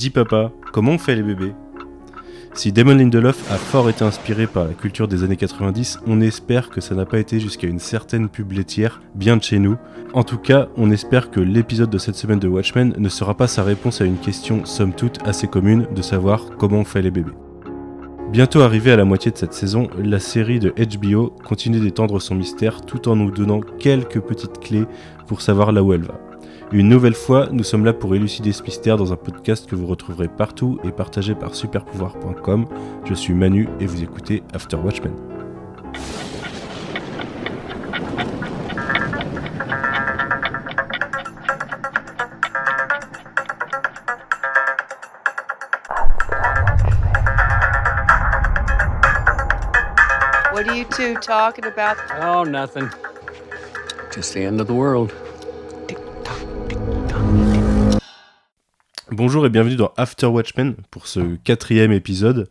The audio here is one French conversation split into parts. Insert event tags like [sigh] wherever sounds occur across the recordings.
Dis papa, comment on fait les bébés? Si Damon Lindelof a fort été inspiré par la culture des années 90, on espère que ça n'a pas été jusqu'à une certaine pub laitière bien de chez nous. En tout cas, on espère que l'épisode de cette semaine de Watchmen ne sera pas sa réponse à une question somme toute assez commune de savoir comment on fait les bébés. Bientôt arrivé à la moitié de cette saison, la série de HBO continue d'étendre son mystère tout en nous donnant quelques petites clés pour savoir là où elle va. Une nouvelle fois, nous sommes là pour élucider ce mystère dans un podcast que vous retrouverez partout et partagé par superpouvoir.com. Je suis Manu et vous écoutez After Watchmen. What are you two talking about? Oh, nothing. Just the end of the world. Bonjour et bienvenue dans After Watchmen pour ce quatrième épisode.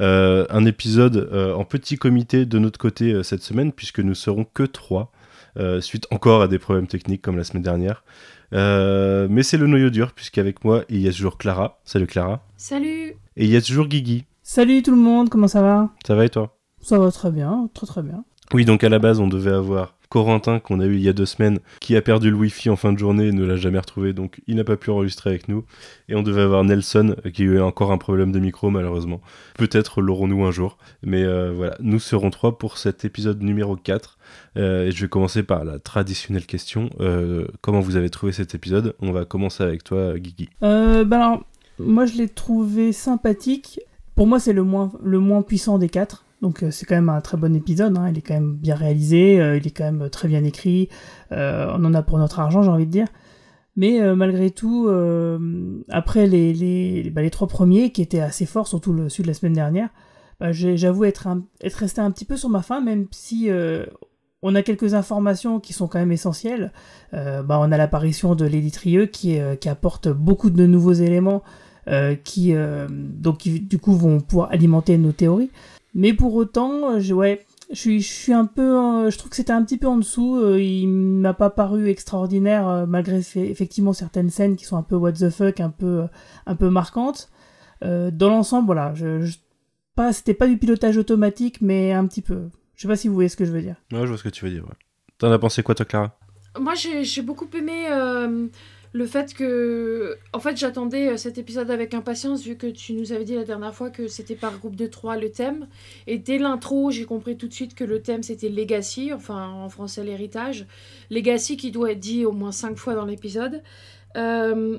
Euh, un épisode euh, en petit comité de notre côté euh, cette semaine puisque nous serons que trois, euh, suite encore à des problèmes techniques comme la semaine dernière. Euh, mais c'est le noyau dur puisqu'avec moi il y a toujours Clara. Salut Clara. Salut Et il y a toujours Guigui. Salut tout le monde, comment ça va? Ça va et toi? Ça va très bien, très très bien. Oui, donc à la base, on devait avoir Corentin, qu'on a eu il y a deux semaines, qui a perdu le Wi-Fi en fin de journée et ne l'a jamais retrouvé, donc il n'a pas pu enregistrer avec nous. Et on devait avoir Nelson, qui a eu encore un problème de micro, malheureusement. Peut-être l'aurons-nous un jour. Mais euh, voilà, nous serons trois pour cet épisode numéro 4. Euh, et je vais commencer par la traditionnelle question. Euh, comment vous avez trouvé cet épisode? On va commencer avec toi, Guigui. Euh, bah alors, moi je l'ai trouvé sympathique. Pour moi, c'est le moins puissant des quatre. Donc euh, c'est quand même un très bon épisode, hein. il est quand même bien réalisé, euh, il est quand même très bien écrit, euh, on en a pour notre argent j'ai envie de dire. Mais malgré tout, après les, bah, les trois premiers qui étaient assez forts, surtout le celui de la semaine dernière, bah, j'avoue être, resté un petit peu sur ma faim, même si on a quelques informations qui sont quand même essentielles. Bah, on a l'apparition de Lady Trieux qui, apporte beaucoup de nouveaux éléments qui, qui, du coup, vont pouvoir alimenter nos théories. Mais pour autant, euh, je, ouais, je suis, je suis un peu, euh, je trouve que c'était un petit peu en dessous. euh, il m'a pas paru extraordinaire euh, malgré effectivement certaines scènes qui sont un peu what the fuck, un peu, un peu marquantes. Dans l'ensemble, voilà, je, je- pas, c'était pas du pilotage automatique, mais un petit peu. Je sais pas si vous voyez ce que je veux dire. Ouais, je vois ce que tu veux dire. Ouais. T'en as pensé quoi, toi, Clara? Moi, j'ai j'ai beaucoup aimé euh, le fait que. En fait, j'attendais euh, cet épisode avec impatience, vu que tu nous avais dit la dernière fois que c'était par groupe de trois le thème. Et dès l'intro, j'ai compris tout de suite que le thème c'était Legacy, enfin en français l'héritage. Legacy qui doit être dit au moins cinq fois dans l'épisode. Euh,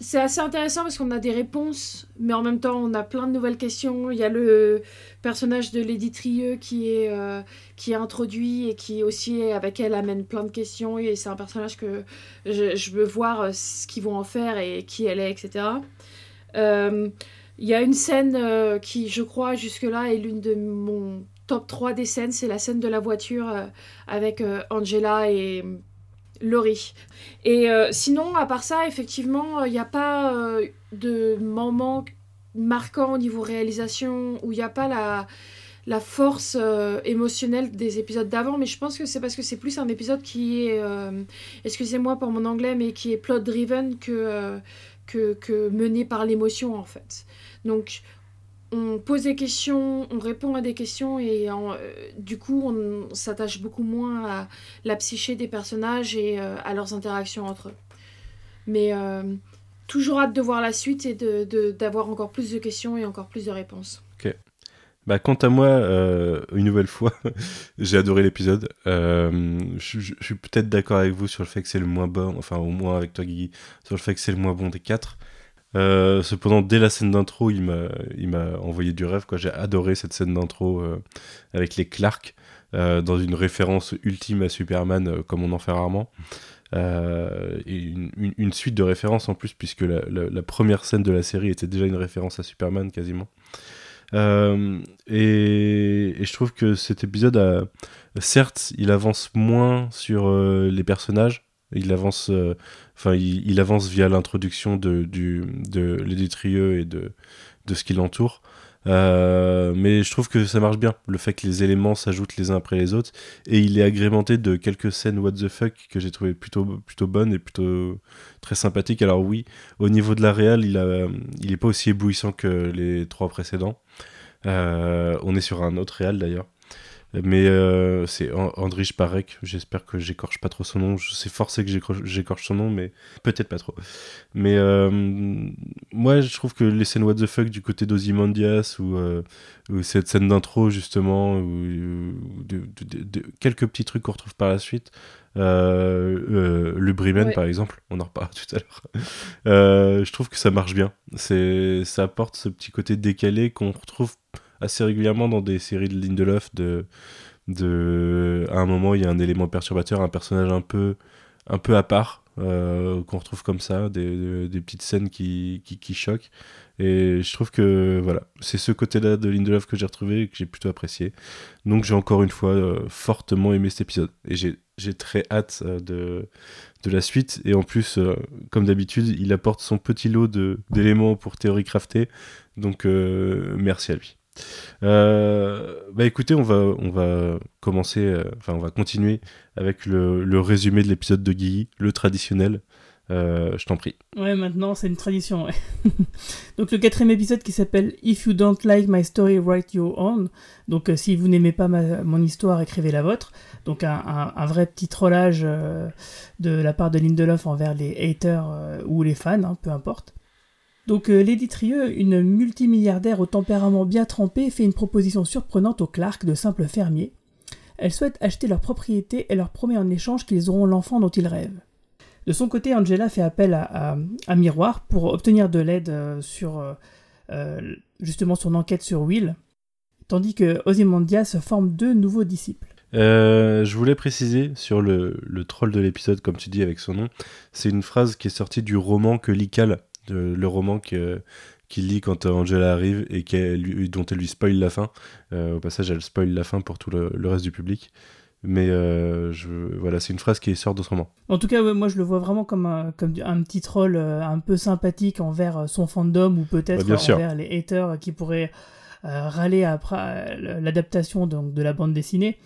c'est assez intéressant parce qu'on a des réponses, mais en même temps, on a plein de nouvelles questions. Il y a le personnage de Lady Trieux qui est. euh, introduit et qui aussi avec elle amène plein de questions et c'est un personnage que je, veux voir euh, ce qu'ils vont en faire et qui elle est etc Euh, il y a une scène qui je crois jusque là est l'une de mon top 3 des scènes c'est la scène de la voiture avec Angela et Laurie et euh, sinon à part ça effectivement il n'y a pas euh, de moment marquant au niveau réalisation où il n'y a pas la la force euh, émotionnelle des épisodes d'avant, mais je pense que c'est parce que c'est plus un épisode qui est, euh, excusez-moi pour mon anglais, mais qui est plot driven que, euh, que, que mené par l'émotion en fait. Donc on pose des questions, on répond à des questions et euh, du coup on s'attache beaucoup moins à la psyché des personnages et euh, à leurs interactions entre eux. Mais euh, toujours hâte de voir la suite et de- de- d'avoir encore plus de questions et encore plus de réponses. Bah, quant à moi, une nouvelle fois, [laughs] j'ai adoré l'épisode. Je suis peut-être d'accord avec vous sur le fait que c'est le moins bon, enfin au moins avec toi Guigui, sur le fait que c'est le moins bon des quatre. Euh, cependant, dès la scène d'intro, il m'a, envoyé du rêve. Quoi. J'ai adoré cette scène d'intro euh, avec les Clark, euh, dans une référence ultime à Superman, comme on en fait rarement. Et une, suite de références en plus, puisque la, première scène de la série était déjà une référence à Superman quasiment. Et, je trouve que cet épisode certes, il avance moins sur les personnages. Il avance, euh, enfin, il, avance via l'introduction de, du, de Lady Trieux et de, de ce qui l'entoure. Euh, mais je trouve que ça marche bien, le fait que les éléments s'ajoutent les uns après les autres. Et il est agrémenté de quelques scènes what the fuck que j'ai trouvé plutôt, plutôt bonnes et plutôt très sympathiques. Alors oui, au niveau de la réal, il, a, il est pas aussi éblouissant que les trois précédents. Euh, on est sur un autre réal d'ailleurs. Mais euh, c'est Andrich Parek, j'espère que j'écorche pas trop son nom. Sais forcé que j'écorche son nom, mais peut-être pas trop. Mais euh, moi, je trouve que les scènes What the fuck du côté d'Ozymandias ou, euh, ou, cette scène d'intro, justement, ou, de, quelques petits trucs qu'on retrouve par la suite. le Bremen, par exemple, on en reparlera tout à l'heure. je trouve que ça marche bien. Ça apporte ce petit côté décalé qu'on retrouve assez régulièrement dans des séries de Lindelof de, de à un moment il y a un élément perturbateur un personnage un peu un peu à part euh, qu'on retrouve comme ça des, des petites scènes qui, qui, qui, choquent. Et je trouve que voilà c'est ce côté là de Lindelof que j'ai retrouvé et que j'ai plutôt apprécié. Donc j'ai encore une fois euh, fortement aimé cet épisode. Et j'ai très hâte euh, de, de la suite. Et en plus comme d'habitude il apporte son petit lot d'éléments pour théorie crafter donc merci à lui euh, bah écoutez, on va, on va commencer, euh, enfin on va continuer avec le, le résumé de l'épisode de Guy, le traditionnel. Euh, je t'en prie. Ouais, maintenant c'est une tradition. [laughs] Donc le quatrième épisode qui s'appelle If you don't like my story, write your own. Donc si vous n'aimez pas mon histoire, écrivez la vôtre. Donc un, un, un vrai petit trollage de la part de Lindelof envers les haters ou les fans, hein, peu importe. Donc euh, Lady Trieux, une multimilliardaire au tempérament bien trempé, fait une proposition surprenante aux Clark de simples fermiers. Elle souhaite acheter leur propriété et leur promet en échange qu'ils auront l'enfant dont ils rêvent. De son côté, Angela fait appel à, Miroir pour obtenir de l'aide euh, sur euh, justement son enquête sur Will, tandis que Ozymandias forme deux nouveaux disciples. je voulais préciser sur le, le troll de l'épisode, comme tu dis avec son nom, c'est une phrase qui est sortie du roman que Lical le roman qu'il lit quand Angela arrive et dont elle lui spoil la fin. Euh, au passage, elle spoil la fin pour tout le, reste du public. Mais euh, je, voilà, c'est une phrase qui sort d'autrement. En tout cas, moi je le vois vraiment comme un, comme un petit troll euh, un peu sympathique envers son fandom ou peut-être envers les haters qui pourraient râler après l'adaptation de la bande dessinée.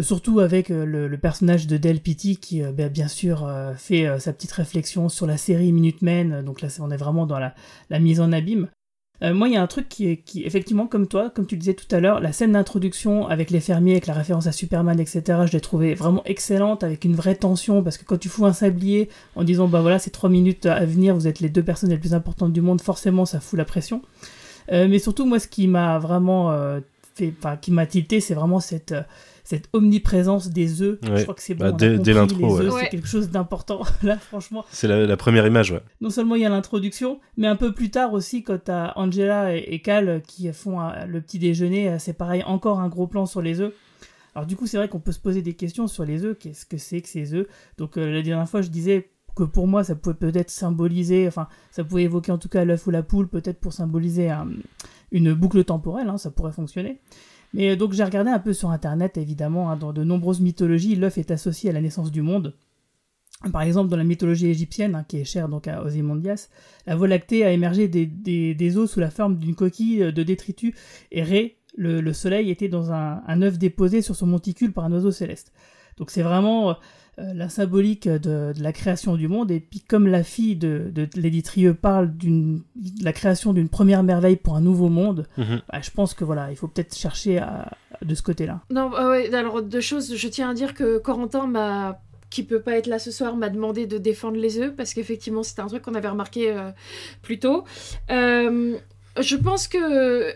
Surtout avec euh, le, personnage de Del Pitti qui, euh, bah, bien sûr, euh, fait sa petite réflexion sur la série Minutemen. Donc là, on est vraiment dans la, mise en abîme. moi, il y a un truc qui, effectivement, comme toi, comme tu disais tout à l'heure, la scène d'introduction avec les fermiers, avec la référence à Superman, etc., je l'ai trouvée vraiment excellente, avec une vraie tension, parce que quand tu fous un sablier en disant, bah voilà, c'est trois minutes à venir, vous êtes les deux personnes les plus importantes du monde, forcément, ça fout la pression. mais surtout, moi, ce qui m'a vraiment fait, enfin, qui m'a tilté, c'est vraiment cette cette omniprésence des œufs. Je crois que c'est bon. Bah, dès l'intro, c'est quelque chose d'important. [laughs] Là, franchement. C'est la, première image, ouais. Non seulement il y a l'introduction, mais un peu plus tard aussi, quand t'as Angela et, Cal qui font le petit déjeuner, euh, c'est pareil, encore un gros plan sur les œufs. Alors du coup, c'est vrai qu'on peut se poser des questions sur les œufs. Qu'est-ce que c'est que ces œufs? Donc euh, la dernière fois, je disais que pour moi, ça pouvait peut-être symboliser, enfin, ça pouvait évoquer en tout cas l'œuf ou la poule, peut-être pour symboliser une boucle temporelle, hein, ça pourrait fonctionner. Mais euh, donc j'ai regardé un peu sur internet, évidemment, hein, dans de nombreuses mythologies, l'œuf est associé à la naissance du monde. Par exemple, dans la mythologie égyptienne, hein, qui est chère donc à Ozymandias, la Voie lactée a émergé des, eaux sous la forme d'une coquille de détritus et Ré, le, soleil, était dans un, un œuf déposé sur son monticule par un oiseau céleste. Donc c'est vraiment euh, euh, la symbolique de, la création du monde. Et puis comme la fille de, de Lady Trieux parle de la création d'une première merveille pour un nouveau monde, mhm. bah, je pense que voilà, il faut peut-être chercher de ce côté-là. Non, ah ouais, alors deux choses. Je tiens à dire que Corentin m'a qui peut pas être là ce soir m'a demandé de défendre les œufs parce qu'effectivement c'était un truc qu'on avait remarqué euh, plus tôt. Euh, je pense que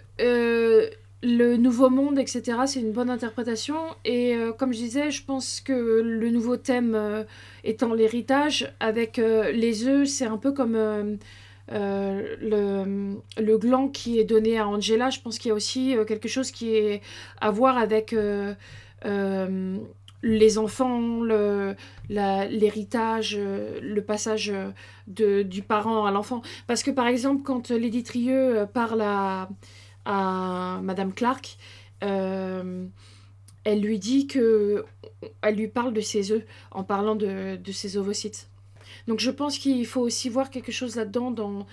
le nouveau monde, etc., c'est une bonne interprétation. Et euh, comme je disais, je pense que le nouveau thème euh, étant l'héritage, avec euh, les œufs, c'est un peu comme le, gland qui est donné à Angela. Je pense qu'il y a aussi quelque chose qui est à voir avec les enfants, l'héritage, le, passage de, du parent à l'enfant. Parce que par exemple, quand Lady Trieux parle à à Madame Clark, euh, elle lui dit que. Elle lui parle de ses œufs en parlant de, ses ovocytes. Donc je pense qu'il faut aussi voir quelque chose là-dedans dans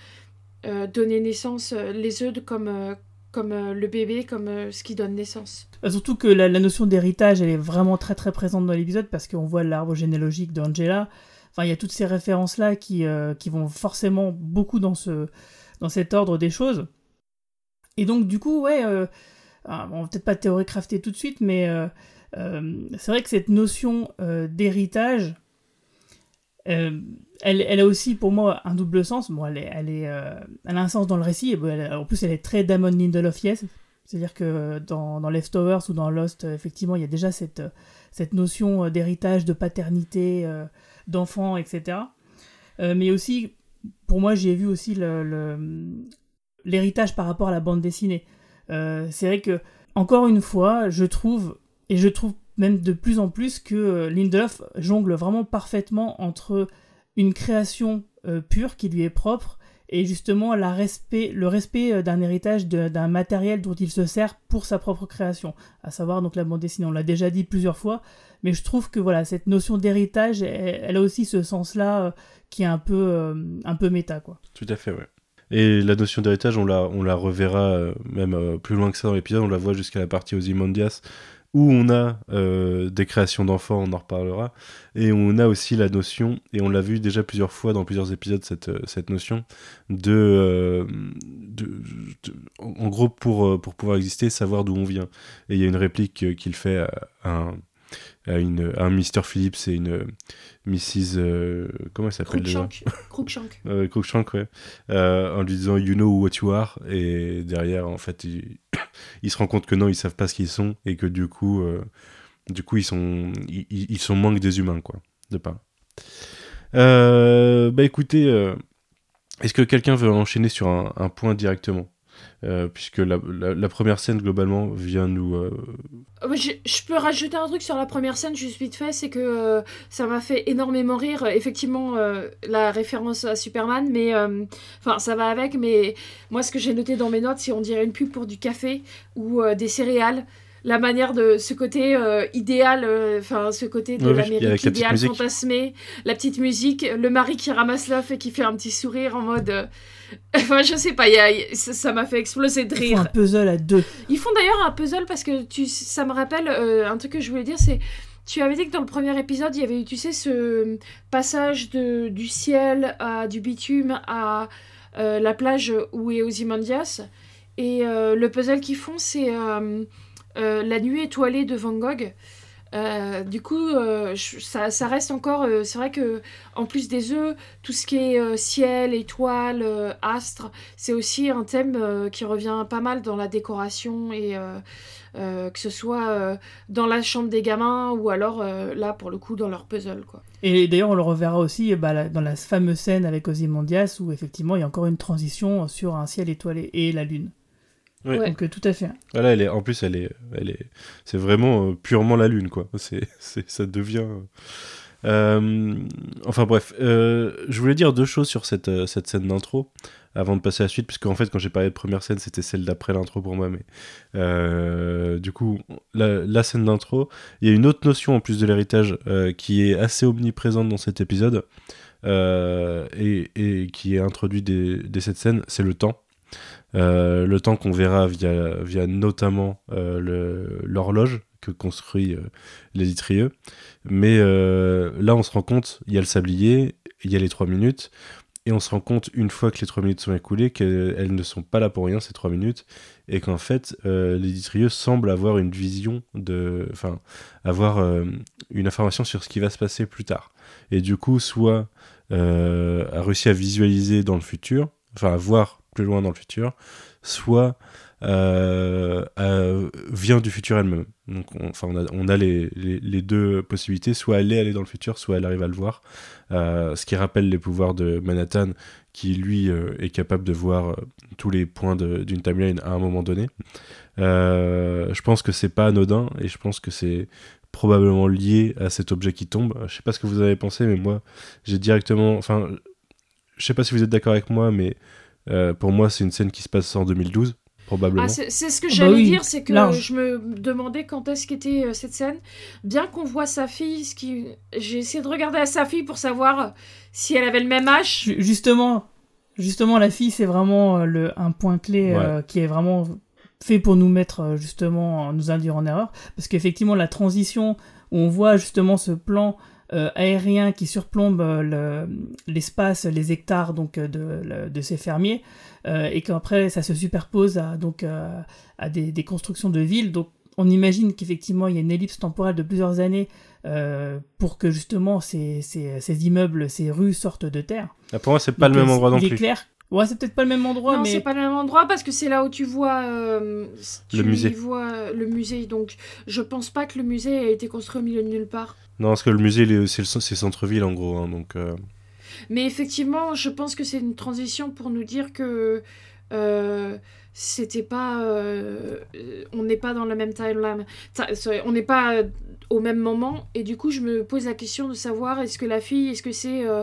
euh, donner naissance, euh, les œufs comme, comme le bébé, comme ce qui donne naissance. Surtout que la, notion d'héritage, elle est vraiment très très présente dans l'épisode parce qu'on voit l'arbre généalogique d'Angela. Enfin, il y a toutes ces références-là qui, qui vont forcément beaucoup dans, ce, dans cet ordre des choses. Et donc, du coup, ouais, euh, ah, on va peut-être pas théorie crafter tout de suite, mais euh, euh, c'est vrai que cette notion euh, d'héritage, elle, elle a aussi pour moi un double sens. Bon, elle, est, elle, est, elle a un sens dans le récit, et en plus elle est très Damon Lindelof yes. C'est-à-dire que dans, dans Leftovers ou dans Lost, effectivement, il y a déjà cette, cette notion d'héritage, de paternité, d'enfant, etc. Mais aussi, pour moi, j'ai vu aussi le- l'héritage par rapport à la bande dessinée. Euh, c'est vrai que, encore une fois, je trouve, et je trouve même de plus en plus que euh, Lindelof jongle vraiment parfaitement entre une création euh, pure qui lui est propre et justement la respect, le respect d'un héritage d'un matériel dont il se sert pour sa propre création, à savoir donc la bande dessinée. On l'a déjà dit plusieurs fois, mais je trouve que voilà cette notion d'héritage, elle, elle a aussi ce sens-là qui est un peu, un peu méta quoi. Tout à fait, ouais. Et la notion d'héritage, on la, on la reverra euh, même euh, plus loin que ça dans l'épisode, on la voit jusqu'à la partie Ozymandias, où on a euh, des créations d'enfants, on en reparlera, et on a aussi la notion, et on l'a vu déjà plusieurs fois dans plusieurs épisodes, cette, cette notion de, en gros, pour, pour pouvoir exister, savoir d'où on vient. Et il y a une réplique qu'il fait à, un à, une, à un Mr. Phillips et une euh, Mrs. euh, comment elle s'appelle déjà? Cruikshank. [laughs] Cruikshank. euh, Cruikshank, ouais, euh, en lui disant You know what you are, et derrière, en fait, il, [coughs] il se rend compte que non, ils savent pas ce qu'ils sont, et que du coup, euh, du coup, ils sont, ils, sont moins que des humains, quoi, de pas. Bah écoutez, est-ce que quelqu'un veut enchaîner sur un, un point directement? Euh, puisque la, la- la première scène globalement vient nous euh, Euh, Je, je peux rajouter un truc sur la première scène, juste vite fait, c'est que euh, ça m'a fait énormément rire. Effectivement, la référence à Superman, mais enfin, ça va avec. Mais moi, ce que j'ai noté dans mes notes, c'est on dirait une pub pour du café ou des céréales. La manière de ce côté euh, idéal, euh, enfin ce côté de Oui, l'Amérique la idéale fantasmée, la petite musique, le mari qui ramasse l'œuf et qui fait un petit sourire en mode, euh, [laughs] enfin je sais pas, il y a- il y a- ça m'a fait exploser de Ils rire. font un puzzle à deux. Ils font d'ailleurs un puzzle parce que tu, ça me rappelle euh, un truc que je voulais dire, c'est tu avais dit que dans le premier épisode, il y avait eu, tu sais, ce passage de, du ciel à du bitume à euh, la plage où est Ozymandias. Et euh, le puzzle qu'ils font, c'est la nuit étoilée de Van Gogh. Euh, du coup, euh, ça, reste encore. euh, c'est vrai que en plus des œufs, tout ce qui est ciel, étoiles, euh, astres, c'est aussi un thème qui revient pas mal dans la décoration et que ce soit dans la chambre des gamins ou alors là pour le coup dans leur puzzle quoi. Et d'ailleurs, on le reverra aussi bah, la- dans la fameuse scène avec Ozymandias où effectivement il y a encore une transition sur un ciel étoilé et la lune. Oui. Donc euh, tout à fait. Voilà, elle est, en plus, elle est, elle est, c'est vraiment euh, purement la lune, quoi. [laughs] C'est, c'est, ça devient. euh, enfin bref, euh, je voulais dire deux choses sur cette, euh, cette scène d'intro avant de passer à la suite, puisque en fait, quand j'ai parlé de première scène, c'était celle d'après l'intro pour moi, mais euh, du coup, la, la scène d'intro, il y a une autre notion en plus de l'héritage euh, qui est assez omniprésente dans cet épisode euh, et, et qui est introduite dès, dès cette scène, c'est le temps. Euh, le temps qu'on verra via, via notamment euh, l'horloge que construit euh, l'éditrieux. Mais là, on se rend compte, il y a le sablier, il y a les trois minutes, et on se rend compte, une fois que les trois minutes sont écoulées, qu'elles ne sont pas là pour rien, ces trois minutes, et qu'en fait, euh, l'éditrieux semble avoir une vision de... Enfin, avoir une information sur ce qui va se passer plus tard. Et du coup, soit a réussi à visualiser dans le futur, enfin à voir loin dans le futur, soit euh, vient du futur elle-même. Donc, on, enfin, on a, les, deux possibilités, soit elle est allée dans le futur, soit elle arrive à le voir. Euh, ce qui rappelle les pouvoirs de Manhattan, qui lui euh, est capable de voir tous les points d'une timeline à un moment donné. Je pense que c'est pas anodin et je pense que c'est probablement lié à cet objet qui tombe. Je sais pas ce que vous avez pensé, mais moi, j'ai directement. Enfin, je sais pas si vous êtes d'accord avec moi, mais euh, pour moi, c'est une scène qui se passe en 2012, probablement. Ah, c'est ce que Ah bah j'allais oui, dire, c'est que large. je me demandais quand est-ce qu'était euh, cette scène. Bien qu'on voit sa fille, ce qui... j'ai essayé de regarder à sa fille pour savoir si elle avait le même âge. Ju- Justement, justement la fille c'est vraiment euh, le, un point clé euh, qui est vraiment fait pour nous mettre euh, justement, nous induire en erreur, parce qu'effectivement la transition où on voit justement ce plan euh, aérien qui surplombe euh, l'espace, les hectares donc de, de ces fermiers, et qu'après ça se superpose à, donc, à des, des, constructions de villes. Donc on imagine qu'effectivement il y a une ellipse temporelle de plusieurs années pour que justement ces, ces, ces, immeubles, ces rues sortent de terre. Ah, pour moi, c'est pas le même endroit non plus. clair Ouais, c'est peut-être pas le même endroit, non, mais. c'est pas le même endroit parce que c'est là où tu vois. Euh, tu Le musée. vois le musée. Donc, je pense pas que le musée a été construit au milieu de nulle part. Non, parce que le musée, c'est le centre-ville en gros. hein, donc, euh, Mais effectivement, je pense que c'est une transition pour nous dire que euh, c'était pas. euh, euh, on n'est pas dans la même timeline. On n'est pas euh, au même moment. Et du coup, je me pose la question de savoir est-ce que la fille, est-ce que c'est. euh,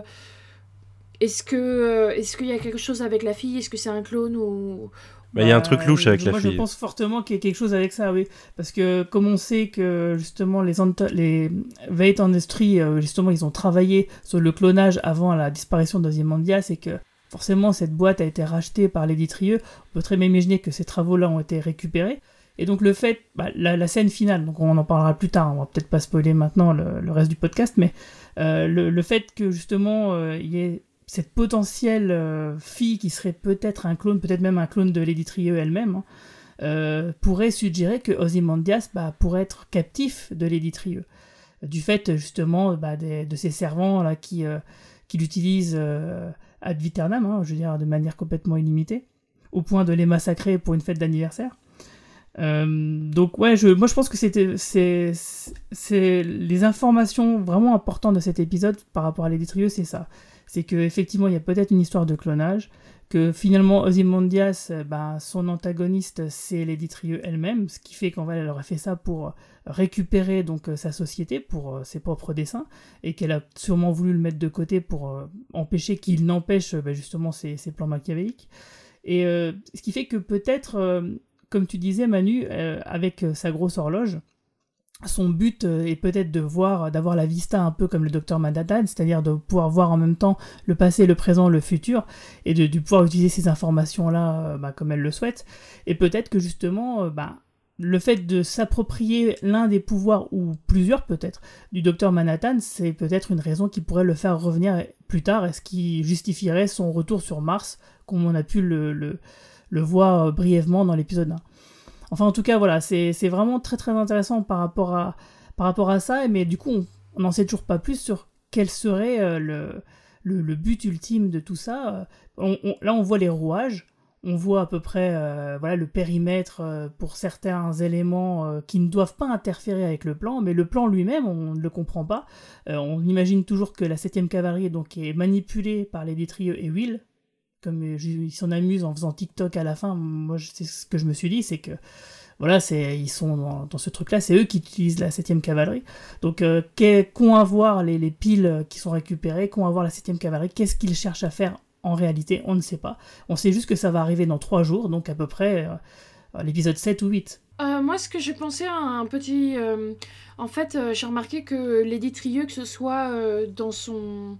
est-ce que euh, est-ce qu'il y a quelque chose avec la fille? Est-ce que c'est un clone ou bah, il y a un Bah, truc louche avec moi, la je fille. pense fortement qu'il y a quelque chose avec ça, oui. Parce que comme on sait que justement les, les Veit Industries, euh, justement, ils ont travaillé sur le clonage avant la disparition d'Ozymandias et que forcément cette boîte a été rachetée par les on peut très bien imaginer que ces travaux-là ont été récupérés. Et donc le fait, bah, la, la scène finale, donc on en parlera plus tard, on va peut-être pas spoiler maintenant le, le reste du podcast, mais euh, le, le fait que justement euh, il y ait cette potentielle euh, fille qui serait peut-être un clone, peut-être même un clone de Lady Trieux elle-même, hein, euh, pourrait suggérer que Ozymandias bah, pourrait être captif de Lady Trieux. Du fait justement bah, de ces servants là, qui, euh, l'utilisent ad viternam, hein, je veux dire de manière complètement illimitée, au point de les massacrer pour une fête d'anniversaire. Donc ouais, moi je pense que c'est les informations vraiment importantes de cet épisode par rapport à Lady Trieux, c'est ça c'est que effectivement il y a peut-être une histoire de clonage, que finalement Ozymandias, euh, ben, son antagoniste c'est Lady elle-même, ce qui fait qu'en fait elle aurait fait ça pour récupérer donc euh, sa société pour euh, ses propres desseins, et qu'elle a sûrement voulu le mettre de côté pour empêcher qu'il n'empêche ben, justement ses, plans machiavéliques. Et ce qui fait que peut-être, comme tu disais Manu, avec sa grosse horloge, son but euh, est peut-être de voir, d'avoir la vista un peu comme le docteur Manhattan, c'est-à-dire de pouvoir voir en même temps le passé, le présent, le futur, et de, pouvoir utiliser ces informations-là euh, bah, comme elle le souhaite. Et peut-être que justement, euh, bah, le fait de s'approprier l'un des pouvoirs, ou plusieurs peut-être, du docteur Manhattan, c'est peut-être une raison qui pourrait le faire revenir plus tard, et ce qui justifierait son retour sur Mars, comme on a pu le, voir euh, brièvement dans l'épisode 1. Enfin, en tout cas, voilà, c'est vraiment très très intéressant par rapport à, par rapport à ça, mais du coup, on- n'en sait toujours pas plus sur quel serait euh, le, le, but ultime de tout ça. Euh, on- là, on voit les rouages, on voit à peu près euh, voilà, le périmètre pour certains éléments qui ne doivent pas interférer avec le plan, mais le plan lui-même, on ne le comprend pas. On imagine toujours que la 7ème cavalerie donc, est manipulée par les Détrieux et Will, comme ils s'en amusent en faisant TikTok à la fin. Moi, c'est ce que je me suis dit, c'est que voilà, c'est ils sont dans, ce truc-là, c'est eux qui utilisent la 7ème cavalerie. Donc, euh, qu'ont à voir les, les piles qui sont récupérées, qu'ont à voir la 7ème cavalerie, qu'est-ce qu'ils cherchent à faire en réalité, on ne sait pas. On sait juste que ça va arriver dans 3 jours, donc à peu près euh, l'épisode 7 ou 8. Euh, moi, ce que j'ai pensé à un petit. euh, en fait, j'ai remarqué que Lady Trieux, que ce soit dans son.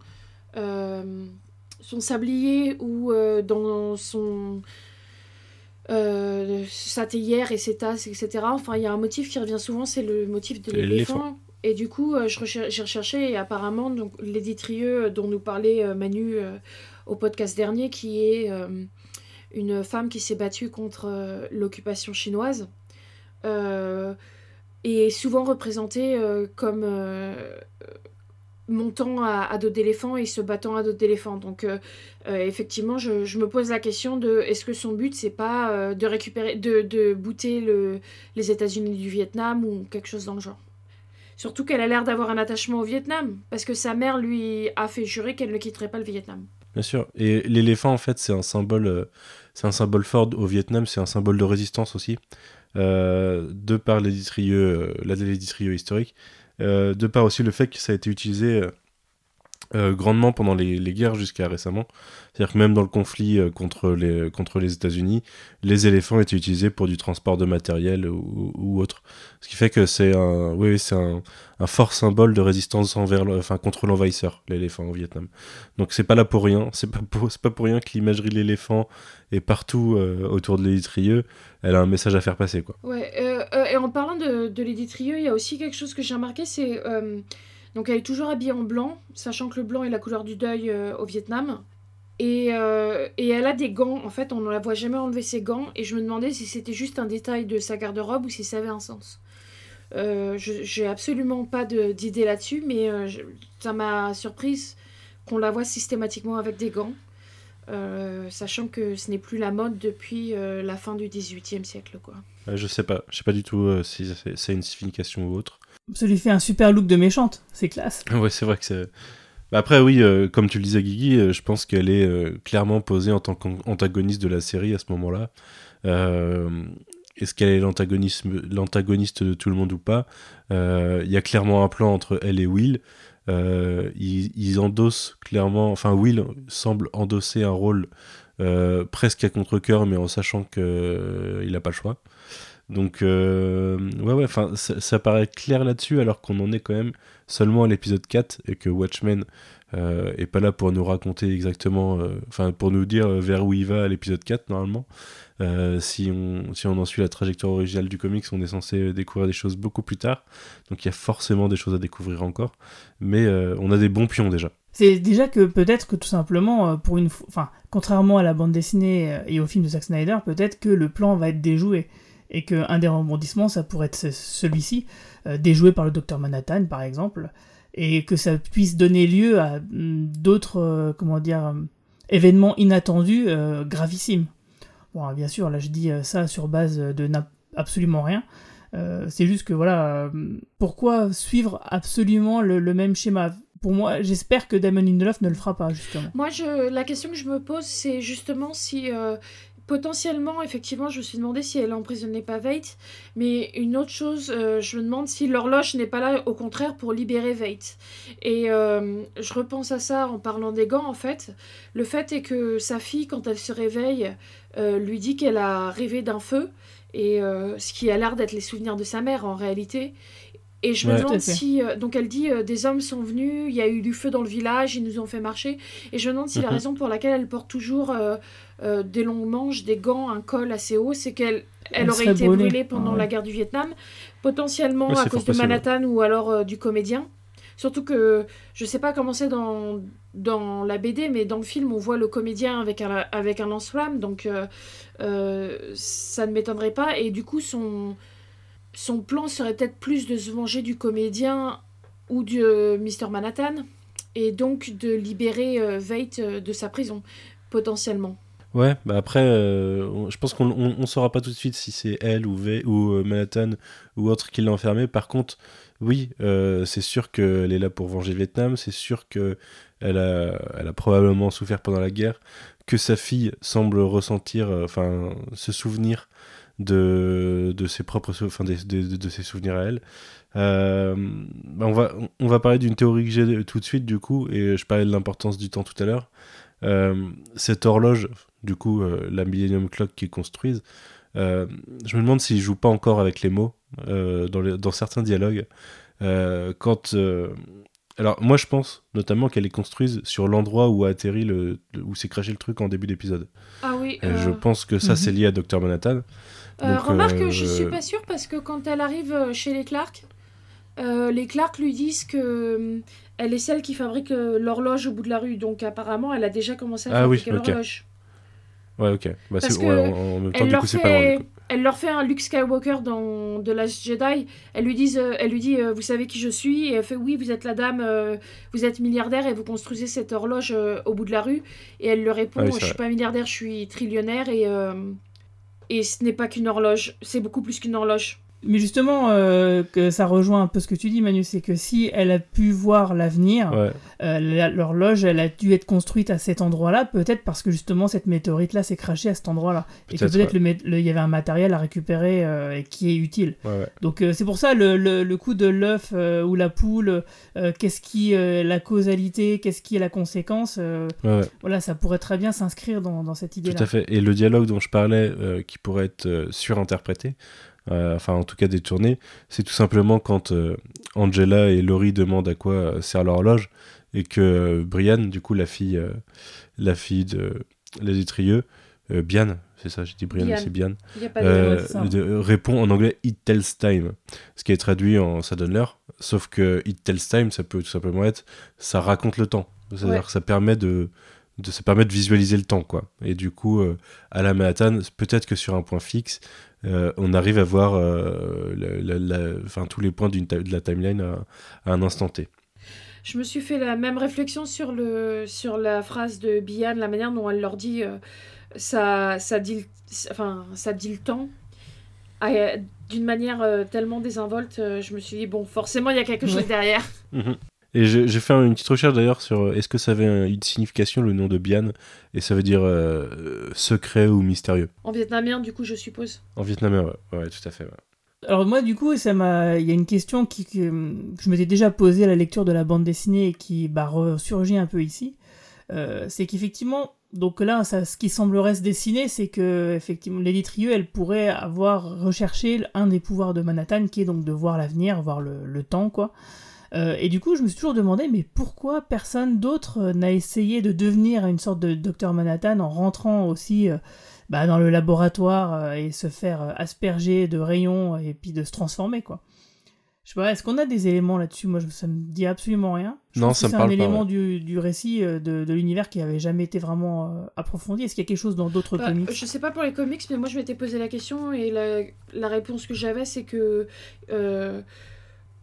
Son sablier ou euh, dans son. euh, sa théière et ses tasses, etc. Enfin, il y a un motif qui revient souvent, c'est le motif de L'éléphant. Et du coup, euh, je recher- j'ai recherché et apparemment, donc, Lady Trieux, euh, dont nous parlait Manu au podcast dernier, qui est une femme qui s'est battue contre l'occupation chinoise, euh, est souvent représentée comme montant à, à dos d'éléphant et se battant à dos d'éléphant. Donc, euh, euh, effectivement, je, me pose la question de est-ce que son but, c'est pas euh, de récupérer, de, de bouter le, les États-Unis du Vietnam ou quelque chose dans le genre? Surtout qu'elle a l'air d'avoir un attachement au Vietnam, parce que sa mère lui a fait jurer qu'elle ne quitterait pas le Vietnam. Bien sûr. Et l'éléphant, en fait, c'est un symbole, c'est un symbole fort au Vietnam. C'est un symbole de résistance aussi, de par les distrieux, les distrieux historique, euh, de par aussi le fait que ça a été utilisé euh, grandement pendant les, guerres jusqu'à récemment. C'est-à-dire que même dans le conflit euh, contre les, contre les États-Unis, les éléphants étaient utilisés pour du transport de matériel ou, autre. Ce qui fait que c'est un, oui, c'est un, fort symbole de résistance contre l'envahisseur, l'éléphant au Vietnam. Donc c'est pas là pour rien. C'est pas pour, pas pour rien que l'imagerie de l'éléphant est partout euh, autour de l'érythrieux. Elle a un message à faire passer, quoi. Ouais, et en parlant de, de Lady Trieux, il y a aussi quelque chose que j'ai remarqué, c'est... donc elle est toujours habillée en blanc, sachant que le blanc est la couleur du deuil euh, au Vietnam. Et, euh, et elle a des gants, en fait, on ne la voit jamais enlever ses gants, et je me demandais si c'était juste un détail de sa garde-robe ou si ça avait un sens. Euh, J'ai absolument pas d'idée là-dessus, mais euh, je- ça m'a surprise qu'on la voit systématiquement avec des gants, sachant que ce n'est plus la mode depuis la fin du XVIIIe siècle, quoi. Je sais pas. Je sais pas du tout si c'est une signification ou autre. Ça lui fait un super look de méchante, c'est classe. Ouais, c'est vrai que c'est. Bah après, oui, euh, comme tu le disais, Guigui, euh, je pense qu'elle est euh, clairement posée en tant qu'antagoniste de la série à ce moment-là. Est-ce qu'elle est l'antagoniste de tout le monde ou pas? Il y a clairement un plan entre elle et Will. Ils, ils endossent clairement. Enfin, Will semble endosser un rôle presque à contre-coeur, mais en sachant qu'il n'a pas le choix. Donc, euh, ouais, ouais, ça, paraît clair là-dessus, alors qu'on en est quand même seulement à l'épisode 4 et que Watchmen euh, est pas là pour nous raconter exactement, euh, enfin, pour nous dire euh, vers où il va à l'épisode 4 normalement. Si, on, si on en suit la trajectoire originale du comics, on est censé découvrir des choses beaucoup plus tard. Donc, il y a forcément des choses à découvrir encore. Mais on a des bons pions déjà. C'est déjà que peut-être que tout simplement, pour une enfin, contrairement à la bande dessinée et au film de Zack Snyder, peut-être que le plan va être déjoué et que un des rebondissements, ça pourrait être ce- celui-ci, euh, déjoué par le docteur Manhattan, par exemple, et que ça puisse donner lieu à mm, d'autres, euh, comment dire, euh, événements inattendus gravissimes. Bon, bien sûr, là je dis ça sur base de absolument rien. C'est juste que voilà, pourquoi suivre absolument le, même schéma? Pour moi, j'espère que Damon Lindelof ne le fera pas justement. Moi, la question que je me pose, c'est justement si potentiellement, effectivement, je me suis demandé si elle emprisonnait pas Veidt, mais une autre chose, euh, je me demande si l'horloge n'est pas là, au contraire, pour libérer Veidt. Et euh, je repense à ça en parlant des gants, en fait. Le fait est que sa fille, quand elle se réveille, euh, lui dit qu'elle a rêvé d'un feu, et ce qui a l'air d'être les souvenirs de sa mère en réalité. Et je me Ouais. Demande si. euh, donc elle dit euh, des hommes sont venus, il y a eu du feu dans le village, ils nous ont fait marcher. Et je me demande si la Mhm. raison pour laquelle elle porte toujours euh, euh, des longs manches, des gants, un col assez haut, c'est qu'elle elle Elle aurait été brûlée. brûlée pendant Ah ouais. la guerre du Vietnam, potentiellement à cause de possible. Manhattan ou alors euh, du comédien. Surtout que je sais pas comment c'est dans, dans la BD, mais dans le film, on voit le comédien avec un, avec un lance-flamme, donc euh, euh, ça ne m'étonnerait pas. Et du coup, son, son plan serait peut-être plus de se venger du comédien ou du euh, Mr. Manhattan, et donc de libérer euh, Veidt euh, de sa prison, potentiellement. Ouais, bah après, euh, je pense qu'on on, saura pas tout de suite si c'est elle ou, v, ou euh, Manhattan ou autre qui l'a enfermée. Par contre, oui, euh, c'est sûr qu'elle est là pour venger Vietnam, c'est sûr qu'elle a, elle a probablement souffert pendant la guerre, que sa fille semble ressentir, enfin, se souvenir de, de ses propres enfin, de, de- de ses souvenirs à elle. Bah, on, va, on va parler d'une théorie que j'ai tout de suite, du coup, et je parlais de l'importance du temps tout à l'heure. Cette horloge, du coup, euh, la Millennium Clock qu'ils construisent, euh, je me demande s'ils jouent pas encore avec les mots euh, dans, les- dans certains dialogues. Quand, alors, moi, je pense notamment qu'elle est construise sur l'endroit où a atterri le, où s'est craché le truc en début d'épisode. Ah oui. Je pense que ça, Mhm. c'est lié à Dr Manhattan. Donc, remarque, je suis pas sûre parce que quand elle arrive chez les Clark, les Clark lui disent que elle est celle qui fabrique l'horloge au bout de la rue. Donc apparemment, elle a déjà commencé à Ah oui, fabriquer ok. l'horloge. Ouais, ok. Bah, Parce que ouais, en, en même temps, du leur, coup, c'est pas elle leur fait un Luke Skywalker dans The Last Jedi. Elle lui, disent, euh, elle lui dit euh, Vous savez qui je suis Et elle fait Oui, vous êtes la dame, euh, vous êtes milliardaire et vous construisez cette horloge au bout de la rue. Et elle lui répond Ah oui, Je suis pas milliardaire, je suis trillionnaire et, euh, et ce n'est pas qu'une horloge. C'est beaucoup plus qu'une horloge. Mais justement, euh, que ça rejoint un peu ce que tu dis, Manu, c'est que si elle a pu voir l'avenir, Ouais. euh, l'horloge, elle a dû être construite à cet endroit-là, peut-être parce que justement cette météorite-là s'est crachée à cet endroit-là. Et que Peut-être, ouais. il y avait un matériel à récupérer euh, qui est utile. Ouais. Donc c'est pour ça le, le, le coup de l'œuf ou la poule, qu'est-ce qui la causalité, qu'est-ce qui est la conséquence, voilà, ça pourrait très bien s'inscrire dans, dans cette idée-là. Tout à fait. Et le dialogue dont je parlais, qui pourrait être surinterprété, enfin en tout cas détourné, c'est tout simplement quand euh, Angela et Laurie demandent à quoi euh, sert l'horloge et que euh, Brian, du coup la fille, euh, la fille de Lady Trieux, euh, Bian, c'est ça, j'ai dit Brian, Bian. c'est Bian, euh, de- euh, répond en anglais It tells time, ce qui est traduit en ça donne l'heure, sauf que It tells time, ça peut tout simplement être ça raconte le temps, c'est-à-dire Ouais. que ça permet de, de ça permet de visualiser le temps quoi. Et du coup, euh, à la Manhattan, peut-être que sur un point fixe, euh, on arrive à voir euh, la- la- la- enfin, tous les points de la timeline à, à un instant T. Je me suis fait la même réflexion sur, le, sur la phrase de Bian, la manière dont elle leur dit euh, ça, ça, dit le, enfin, ça dit le temps. Ah, euh, D'une manière tellement désinvolte, je me suis dit, bon, forcément, il y a quelque chose derrière. [laughs] Et j'ai fait une petite recherche d'ailleurs sur euh, est-ce que ça avait un- une signification le nom de Bian? Et ça veut dire euh, euh, secret ou mystérieux. En vietnamien, du coup, je suppose. En vietnamien, ouais, ouais, tout à fait. ouais. Alors moi du coup ça m'a il y a une question qui, que, que je m'étais déjà posée à la lecture de la bande dessinée et qui bah, ressurgit un peu ici. Euh, c'est qu'effectivement donc là ça, ce qui semblerait se dessiner c'est que effectivement Lady Trieux elle pourrait avoir recherché un des pouvoirs de Manhattan qui est donc de voir l'avenir, voir le, le temps quoi. Euh, et du coup, je me suis toujours demandé, mais pourquoi personne d'autre euh, n'a essayé de devenir une sorte de docteur Manhattan en rentrant aussi euh, bah, dans le laboratoire euh, et se faire euh, asperger de rayons et puis de se transformer, quoi. Je sais pas, est-ce qu'on a des éléments là-dessus? Moi, je- ça me dit absolument rien. Je Non, pense ça que me c'est parle un pas, élément ouais. du, du récit de, de l'univers qui avait jamais été vraiment euh, approfondi. Est-ce qu'il y a quelque chose dans d'autres Bah, comics? je sais pas pour les comics, mais moi, je m'étais posé la question et la, la réponse que j'avais, c'est que. euh,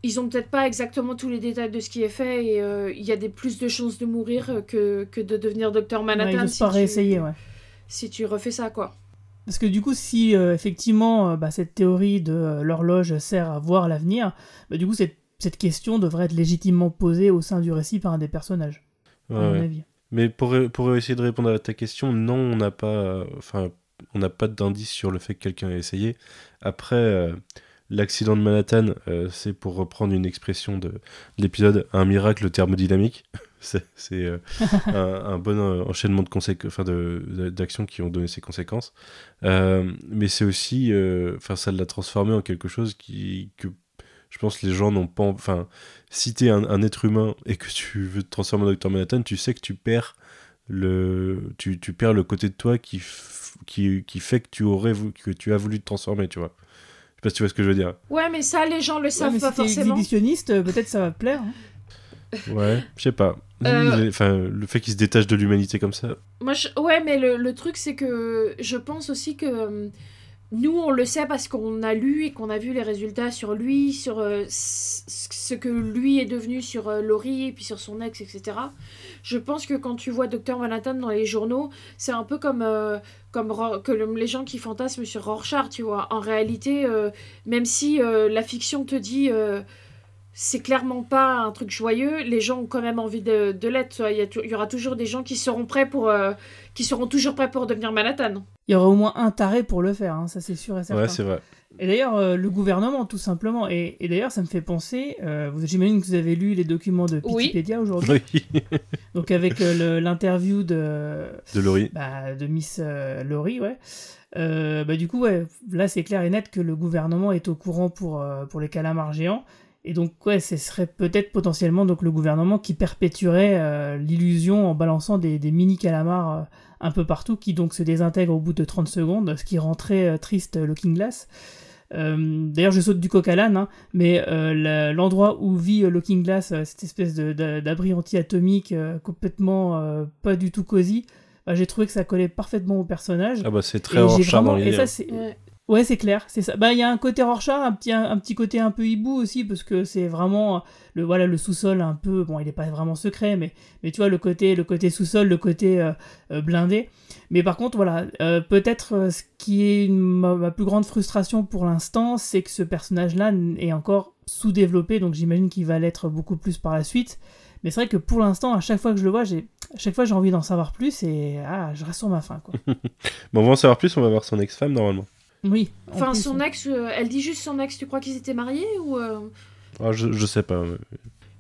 ils ont peut-être pas exactement tous les détails de ce qui est fait et euh, il y a des plus de chances de mourir euh, que, que de devenir docteur Ouais, Manhattan Ils si, pas tu, réessayer, ouais. si tu refais ça quoi. Parce que du coup, si euh, effectivement euh, bah, cette théorie de euh, l'horloge sert à voir l'avenir, bah, du coup, cette, cette question devrait être légitimement posée au sein du récit par un des personnages, Ouais, à mon ouais. avis. Mais pour, pour essayer de répondre à ta question, non, on n'a pas, euh, enfin, on n'a pas d'indice sur le fait que quelqu'un ait essayé. Après, euh, l'accident de Manhattan, euh, c'est pour reprendre une expression de, de l'épisode, un miracle thermodynamique. [laughs] c'est euh, [laughs] un, un bon euh, enchaînement de enfin, de- de- d'actions qui ont donné ses conséquences. Mais c'est aussi, enfin, ça l'a transformé en quelque chose qui, que je pense les gens n'ont pas, en- enfin, si t'es un, un être humain et que tu veux te transformer en Docteur Manhattan, tu sais que tu perds le, tu, tu perds le côté de toi qui, qui, qui fait que tu aurais, que tu as voulu te transformer, tu vois. Je sais pas si tu vois ce que je veux dire. Ouais, mais ça, les gens le Ouais, savent mais pas si forcément. exhibitionniste, euh, peut-être ça va te plaire. hein. Ouais, je sais pas. [laughs] Euh. Enfin, le fait qu'il se détache de l'humanité comme ça. Moi, je- ouais, mais le, le truc, c'est que je pense aussi que euh, nous, on le sait parce qu'on a lu et qu'on a vu les résultats sur lui, sur euh, ce que lui est devenu sur euh, Laurie et puis sur son ex, etc. Je pense que quand tu vois Dr Manhattan dans les journaux, c'est un peu comme, euh, comme que le- les gens qui fantasment sur Rorschach, tu vois. En réalité, euh, même si euh, la fiction te dit... euh, c'est clairement pas un truc joyeux, les gens ont quand même envie de, de l'être. y, il y aura toujours des gens qui seront prêts pour, euh, qui seront toujours prêts pour devenir Manhattan. Il y aura au moins un taré pour le faire, hein, ça c'est sûr et certain. Ouais, c'est vrai. Et d'ailleurs, euh, le gouvernement, tout simplement. Et, et d'ailleurs, ça me fait penser, euh, j'imagine que vous avez lu les documents de Oui. Wikipédia aujourd'hui. Oui, [laughs] Donc avec euh, l'interview de, de Laurie. bah, de Miss euh, Laurie, ouais. Euh, bah, du coup, ouais, là, c'est clair et net que le gouvernement est au courant pour, euh, pour les calamars géants. Et donc, ouais, ce serait peut-être potentiellement donc, le gouvernement qui perpétuerait euh, l'illusion en balançant des, des mini calamars euh, un peu partout, qui donc se désintègrent au bout de 30 secondes, ce qui rend très euh, triste euh, Looking Glass. Euh, D'ailleurs, je saute du coq à l'âne, hein, mais euh, la- l'endroit où vit euh, Looking Glass, euh, cette espèce de- de- d'abri anti-atomique euh, complètement euh, pas du tout cosy, bah, j'ai trouvé que ça collait parfaitement au personnage. Ah bah c'est très et vraiment, et ça hein. c'est Ouais. Ouais, c'est clair, c'est ça. Bah, il y a un côté Rorschach, un petit, un, petit côté un peu hibou aussi, parce que c'est vraiment le, voilà, le sous-sol un peu, bon, il n'est pas vraiment secret, mais, mais tu vois, le côté, le côté sous-sol, le côté euh, euh, blindé. Mais par contre, voilà, euh, peut-être ce qui est ma, ma, plus grande frustration pour l'instant, c'est que ce personnage-là est encore sous-développé, donc j'imagine qu'il va l'être beaucoup plus par la suite. Mais c'est vrai que pour l'instant, à chaque fois que je le vois, j'ai à chaque fois j'ai envie d'en savoir plus et ah, je reste sur ma faim. Quoi. [laughs] bon, on va en savoir plus, on va voir son ex-femme normalement. Oui. Enfin, son ex, euh, elle dit juste son ex, tu crois qu'ils étaient mariés ou. Euh... Ah, je, je sais pas.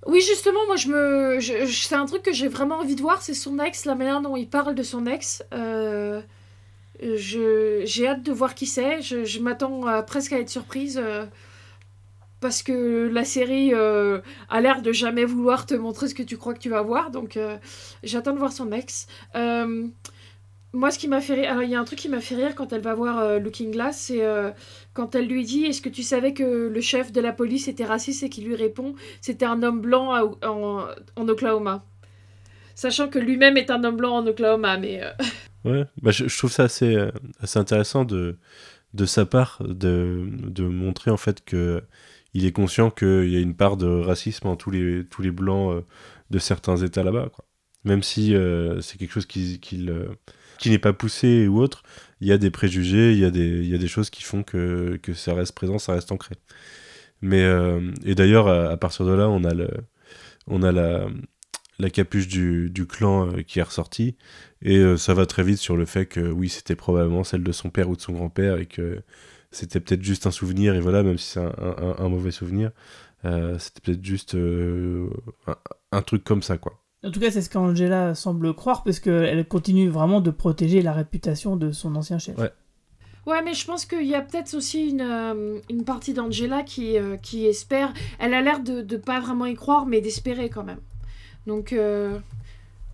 Oui, justement, moi, je me, je, je, c'est un truc que j'ai vraiment envie de voir, c'est son ex, la manière dont il parle de son ex. Euh, je, j'ai hâte de voir qui c'est. Je, je m'attends à, presque à être surprise euh, parce que la série euh, a l'air de jamais vouloir te montrer ce que tu crois que tu vas voir. Donc, euh, j'attends de voir son ex. Euh, moi, ce qui m'a fait rire, alors il y a un truc qui m'a fait rire quand elle va voir euh, Looking Glass, c'est euh, quand elle lui dit Est-ce que tu savais que le chef de la police était raciste et qui lui répond C'était un homme blanc en, en Oklahoma. Sachant que lui-même est un homme blanc en Oklahoma, mais. euh, [laughs] Ouais, bah, je, trouve ça assez, assez intéressant de, de sa part de, de montrer en fait que il est conscient qu'il y a une part de racisme en tous les, tous les blancs de certains États là-bas. Même si c'est quelque chose qui, qu'il, euh, qui n'est pas poussé ou autre, il y a des préjugés, il y a des, il y a des choses qui font que, que ça reste présent, ça reste ancré. Mais, euh, et d'ailleurs, à, partir de là, on a, le, on a la, la capuche du, du clan euh, qui est ressortie. Et euh, ça va très vite sur le fait que oui, c'était probablement celle de son père ou de son grand-père et que c'était peut-être juste un souvenir. Et voilà, même si c'est un, un- un mauvais souvenir, c'était peut-être juste un truc comme ça, quoi. En tout cas, c'est ce qu'Angela semble croire, parce qu'elle continue vraiment de protéger la réputation de son ancien chef. Ouais. Ouais, mais je pense qu'il y a peut-être aussi une, euh, une partie d'Angela qui, euh, qui espère. Elle a l'air de ne pas vraiment y croire, mais d'espérer quand même. Donc. euh,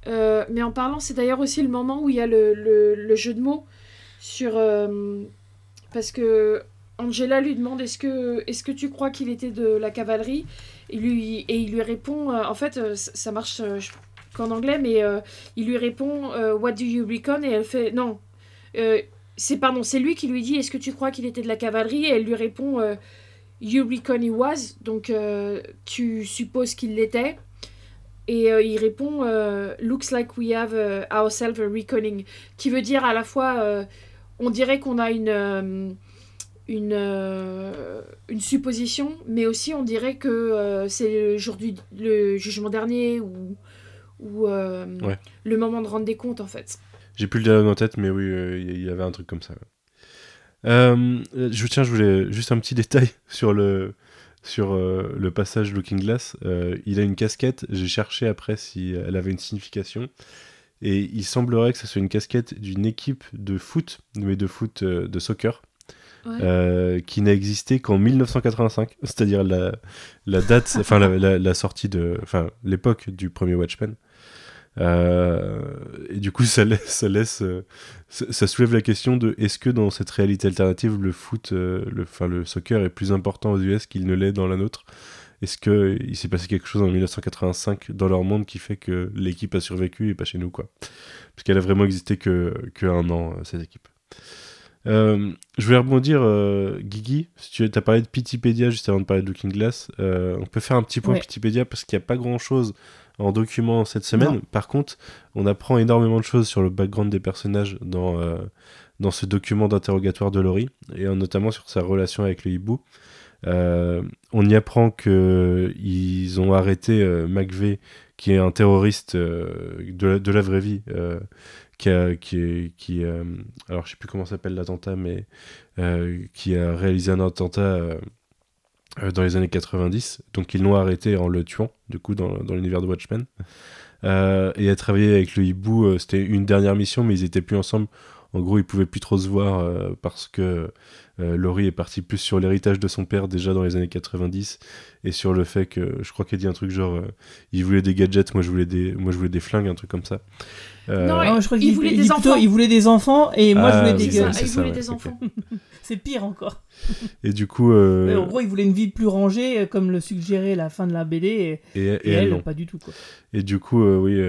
euh, mais en parlant, c'est d'ailleurs aussi le moment où il y a le, le- le jeu de mots sur. euh, parce que Angela lui demande est-ce que, est que tu crois qu'il était de la cavalerie? Et, lui, et il lui répond euh, en fait, euh, ça marche euh, qu'en anglais, mais il lui répond What do you reckon? Et elle fait Non. C'est pardon, c'est lui qui lui dit est-ce que tu crois qu'il était de la cavalerie? Et elle lui répond You reckon he was, donc tu supposes qu'il l'était. Et euh, il répond Looks like we have euh, ourselves a reckoning, qui veut dire à la fois on dirait qu'on a une une, euh, une supposition, mais aussi on dirait que euh, c'est le jour du le jugement dernier ou, ou euh, Ouais. le moment de rendre des comptes en fait. J'ai plus le dialogue en tête, mais oui, il y avait un truc comme ça. je tiens, je voulais juste un petit [laughs] détail sur le sur le passage Looking Glass. Il a une casquette. J'ai cherché après si elle avait une signification. Et il semblerait que ce soit une casquette d'une équipe de foot, mais de foot de soccer, Ouais. euh, qui n'a existé qu'en 1985, c'est-à-dire la, la date, [laughs] enfin la, la- la sortie de, enfin l'époque du premier Watchmen. Euh, et du coup, ça laisse, ça, laisse euh, ça, ça soulève la question de est-ce que dans cette réalité alternative, le foot, le, enfin le soccer est plus important aux US qu'il ne l'est dans la nôtre? Est-ce que il s'est passé quelque chose en 1985 dans leur monde qui fait que l'équipe a survécu et pas chez nous quoi? Parce qu'elle a vraiment existé que, que un an cette équipe. Euh, je voulais rebondir, euh, Guigui, si tu as parlé de Pitipédia juste avant de parler de Looking Glass. euh, on peut faire un petit point Ouais. Pitipédia parce qu'il n'y a pas grand chose en document cette semaine. Non. Par contre, on apprend énormément de choses sur le background des personnages dans, euh, dans ce document d'interrogatoire de Laurie, et notamment sur sa relation avec le hibou. On y apprend que ils ont arrêté McVeigh, qui est un terroriste de, la, de la vraie vie, qui a, qui, qui euh, alors je sais plus comment s'appelle l'attentat, mais euh, qui a réalisé un attentat euh, dans les années 90. Donc ils l'ont arrêté en le tuant, du coup, dans, dans l'univers de Watchmen. Et a travaillé avec le hibou, c'était une dernière mission, mais ils étaient plus ensemble. En gros, ils pouvaient plus trop se voir parce que euh, Laurie est partie plus sur l'héritage de son père déjà dans les années 90 et sur le fait que je crois qu'elle dit un truc genre euh, il voulait des gadgets, moi je voulais des, moi je voulais des flingues, un truc comme ça. Euh, Non, Ah, je crois il qu'il voulait il des plutôt, enfants. il voulait des enfants et moi je Ah, voulais des ça, c'est il ça, voulait ouais, des enfants. [laughs] C'est pire encore. Et du coup, euh, Mais en gros, il voulait une vie plus rangée, comme le suggérait la fin de la BD, et, et, et et elle, non. pas du tout. Quoi. Et du coup, euh, oui,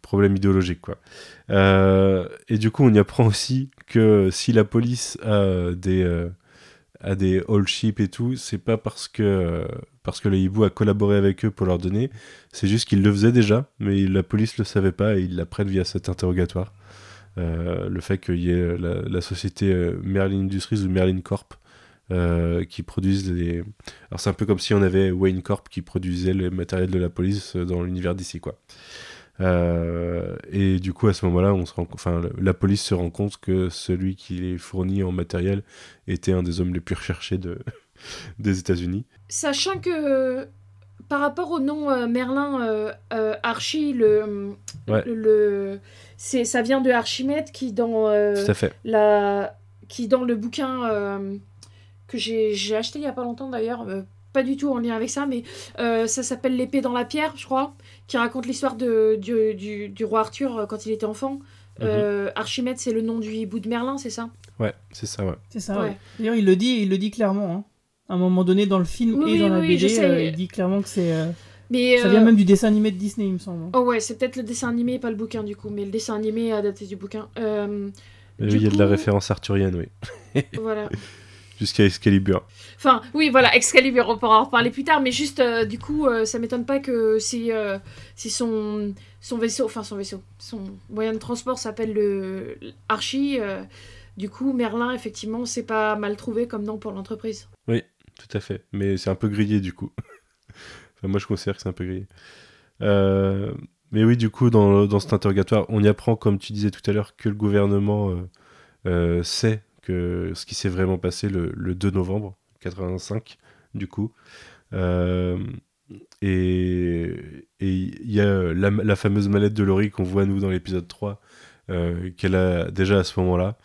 problème idéologique, quoi. Euh, et du coup, on y apprend aussi que si la police a des, euh, a des all ships et tout, c'est pas parce que, euh, parce que le hibou a collaboré avec eux pour leur donner, c'est juste qu'ils le faisaient déjà, mais la police le savait pas et ils l'apprennent via cet interrogatoire. Euh, le fait qu'il y ait la, société euh, Merlin Industries ou Merlin Corp euh, qui produisent les. Alors c'est un peu comme si on avait Wayne Corp qui produisait le matériel de la police dans l'univers d'ici, quoi. Euh, et du coup, à ce moment-là, on se rend, enfin, la police se rend compte que celui qui les fournit en matériel était un des hommes les plus recherchés de, [laughs] des États-Unis. Sachant que par rapport au nom euh, Merlin euh, euh, Archie, le, Ouais. le, c'est, ça vient de Archimède qui dans euh, fait. la, qui dans le bouquin euh, que j'ai, acheté il y a pas longtemps d'ailleurs, euh, pas du tout en lien avec ça, mais euh, ça s'appelle l'épée dans la pierre, je crois, qui raconte l'histoire de, du, du, du roi Arthur euh, quand il était enfant. Euh, Archimède, c'est le nom du hibou de Merlin, c'est ça? Ouais, c'est ça, ouais. C'est ça. Ouais. ouais. D'ailleurs, il le dit, il le dit clairement. hein. À un moment donné, dans le film Oui, et dans oui, la oui, BD, euh, il dit clairement que c'est. euh, Mais Ça vient même du dessin animé de Disney, il me semble. hein. Oh ouais, c'est peut-être le dessin animé, pas le bouquin du coup, mais le dessin animé adapté du bouquin. Euh, Euh, Du Il y a de la référence arthurienne, oui. voilà. [laughs] Jusqu'à Excalibur. Enfin, oui, voilà, Excalibur, on pourra en reparler plus tard, mais juste, euh, du coup, euh, ça m'étonne pas que si, euh, si son, son vaisseau, enfin son vaisseau, son moyen de transport s'appelle le Archie, euh, du coup, Merlin, effectivement, c'est pas mal trouvé comme nom pour l'entreprise. Tout à fait. Mais c'est un peu grillé du coup. [laughs] enfin, moi je considère que c'est un peu grillé. Mais oui, du coup, dans, dans cet interrogatoire, on y apprend, comme tu disais tout à l'heure, que le gouvernement sait que ce qui s'est vraiment passé le, le 2 novembre 85, du coup. Euh, et il y a la, la fameuse mallette de Laurie qu'on voit, nous, dans l'épisode 3, euh, qu'elle a déjà à ce moment-là.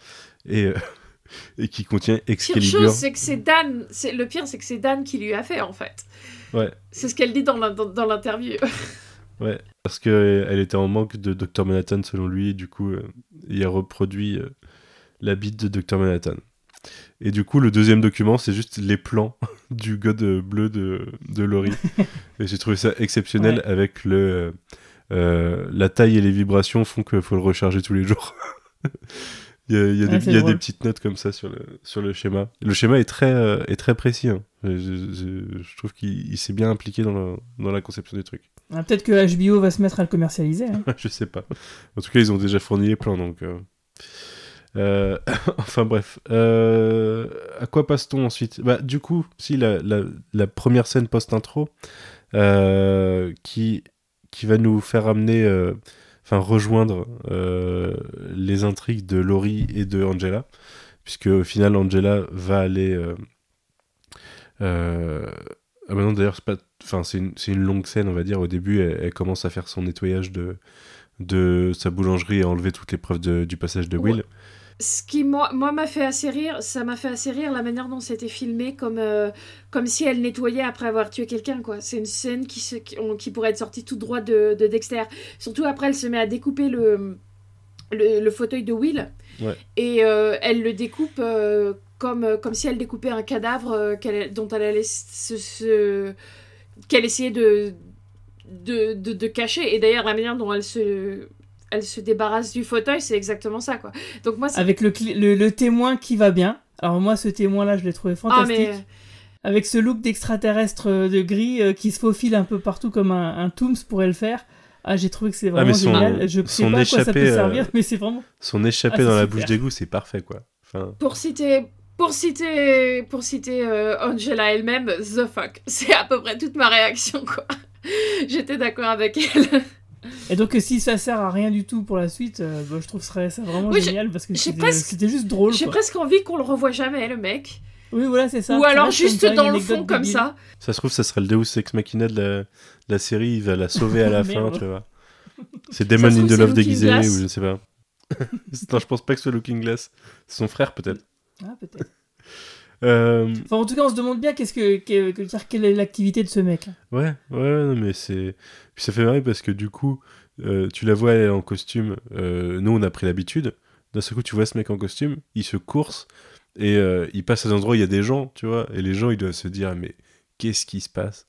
Et, euh, [laughs] et qui contient Pire Excalibur. chose, c'est que c'est Dan, c'est, le pire, c'est que c'est Dan qui lui a fait, en fait. Ouais. C'est ce qu'elle dit dans, la- dans, dans l'interview. [laughs] Ouais, parce qu'elle était en manque de Dr Manhattan selon lui, et du coup, il a reproduit la bite de Dr Manhattan. Et du coup, le deuxième document, c'est juste les plans [laughs] du god bleu de, de Laurie. [laughs] et j'ai trouvé ça exceptionnel Ouais. avec le. euh, euh, la taille et les vibrations font qu'il faut le recharger tous les jours. [laughs] il y a, il y a Ouais, des, il y a des petites notes comme ça sur le, sur le schéma. Le schéma est très, euh, est très précis. hein. Je, je- je trouve qu'il il s'est bien impliqué dans, le- dans la conception des trucs. Ah, Peut-être que HBO va se mettre à le commercialiser. hein. je sais pas. En tout cas, ils ont déjà fourni les plans, donc. euh, euh, [laughs] enfin bref. Euh, à quoi passe-t-on ensuite? Bah du coup, si la, première scène post-intro euh, qui va nous faire amener, enfin rejoindre les intrigues de Laurie et de Angela, puisque au final Angela va aller. Ah bah non, d'ailleurs, c'est pas. C'est une, longue scène, on va dire. Au début, elle, commence à faire son nettoyage de, sa boulangerie et à enlever toutes les preuves du passage de Will. Ce qui, moi, moi m'a fait assez rire, ça m'a fait assez rire la manière dont c'était filmé, comme, euh, comme si elle nettoyait après avoir tué quelqu'un, quoi. C'est une scène qui, se, qui, on- qui pourrait être sortie tout droit de, de Dexter. Surtout après, elle se met à découper le, le, le fauteuil de Will. Ouais. Et euh, elle le découpe euh, comme, comme si elle découpait un cadavre qu'elle- dont elle allait se... se- qu'elle essayait de, de, de, de cacher. Et d'ailleurs, la manière dont elle se... Elle se débarrasse du fauteuil, c'est exactement ça, quoi. Donc moi, Avec le, le, le témoin qui va bien. Alors moi, ce témoin-là, je l'ai trouvé Ah, fantastique. mais Avec ce look d'extraterrestre euh, de gris euh, qui se faufile un peu partout comme un, un Tooms pourrait le faire. Ah, j'ai trouvé que c'est vraiment mais son- génial. Je sais son pas à quoi ça peut échappée, euh, servir, mais c'est vraiment... Son échappé Ah, dans la bouche d'égout, c'est parfait, quoi. Enfin, pour citer, pour citer, pour citer euh, Angela elle-même, the fuck. [laughs] C'est à peu près toute ma réaction, quoi. [laughs] J'étais d'accord avec elle. Et donc, si ça sert à rien du tout pour la suite, euh, bah, je trouve ça, ça vraiment Oui, génial parce que j'ai c'était juste drôle. J'ai presque envie qu'on le revoie jamais, le mec. Oui, voilà, c'est ça. Ou alors juste dans le fond, comme débile. ça. ça se trouve, ça sera le Deus Ex Machina de la, de la série. Il va la sauver à la [laughs] fin, tu vois. [laughs] C'est Demon in the Love déguisé, Glass. ou je ne sais pas. [laughs] non, je pense pas que ce soit Looking Glass. C'est son frère, peut-être. Ah, peut-être. Euh, Enfin, en tout cas, on se demande bien qu'est-ce que, que- que- dire, quelle est l'activité de ce mec. Ouais, ouais, non, mais c'est. Puis ça fait marrer parce que du coup, euh, tu la vois elle en costume. euh, nous, on a pris l'habitude. D'un seul coup, tu vois ce mec en costume, il se course et euh, il passe à des endroits où il y a des gens, tu vois. Et les gens, ils doivent se dire, mais qu'est-ce qui se passe?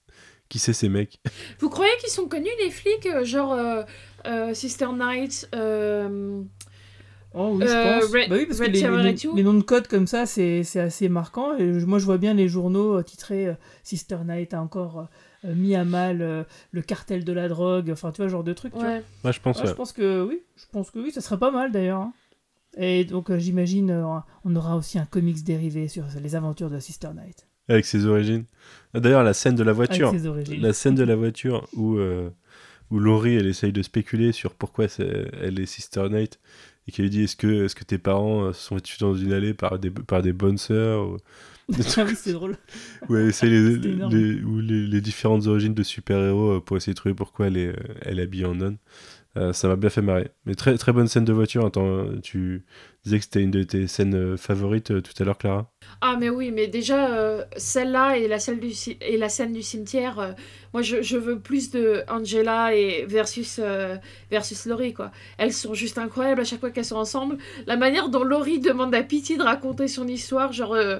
Qui c'est ces mecs? [laughs] Vous croyez qu'ils sont connus, les flics Genre euh, euh, Sister Night, euh, Oh oui, Euh, je pense. Red- bah oui, parce que les, noms- les de code comme ça, c'est c'est assez marquant. Et je- moi, je vois bien les journaux titrés euh, Sister Night a encore euh, mis à mal euh, le cartel de la drogue. Enfin, tu vois, genre de truc. tu vois. Ouais. Moi, je pense. Ouais, ouais. je pense que oui, je pense que oui, ça serait pas mal d'ailleurs. hein. Et donc, euh, j'imagine, euh, on aura aussi un comics dérivé sur les aventures de Sister Night. Avec ses origines. Ah, D'ailleurs, la scène de la voiture. Avec ses origines. La scène de la voiture où, euh, où Laurie elle essaye de spéculer sur pourquoi elle est Sister Night et qu'elle lui dit est-ce que, est que tes parents euh, se sont tués dans une allée par des, par des bonnes sœurs ou, [laughs] ah oui, c'est drôle. ou elle essaie les, [laughs] les- ou les, les différentes origines de super-héros euh, pour essayer de trouver pourquoi elle est, euh, elle est habillée en nonne. Euh, ça m'a bien fait marrer. Mais très, très bonne scène de voiture. Attends, tu disais que c'était une de tes scènes favorites euh, tout à l'heure, Clara? Ah mais oui, mais déjà euh, celle-là et la scène du et la scène du cimetière, euh, moi je, je veux plus de Angela et versus euh, versus Laurie quoi. Elles sont juste incroyables à chaque fois qu'elles sont ensemble. La manière dont Laurie demande à Pity de raconter son histoire, genre euh,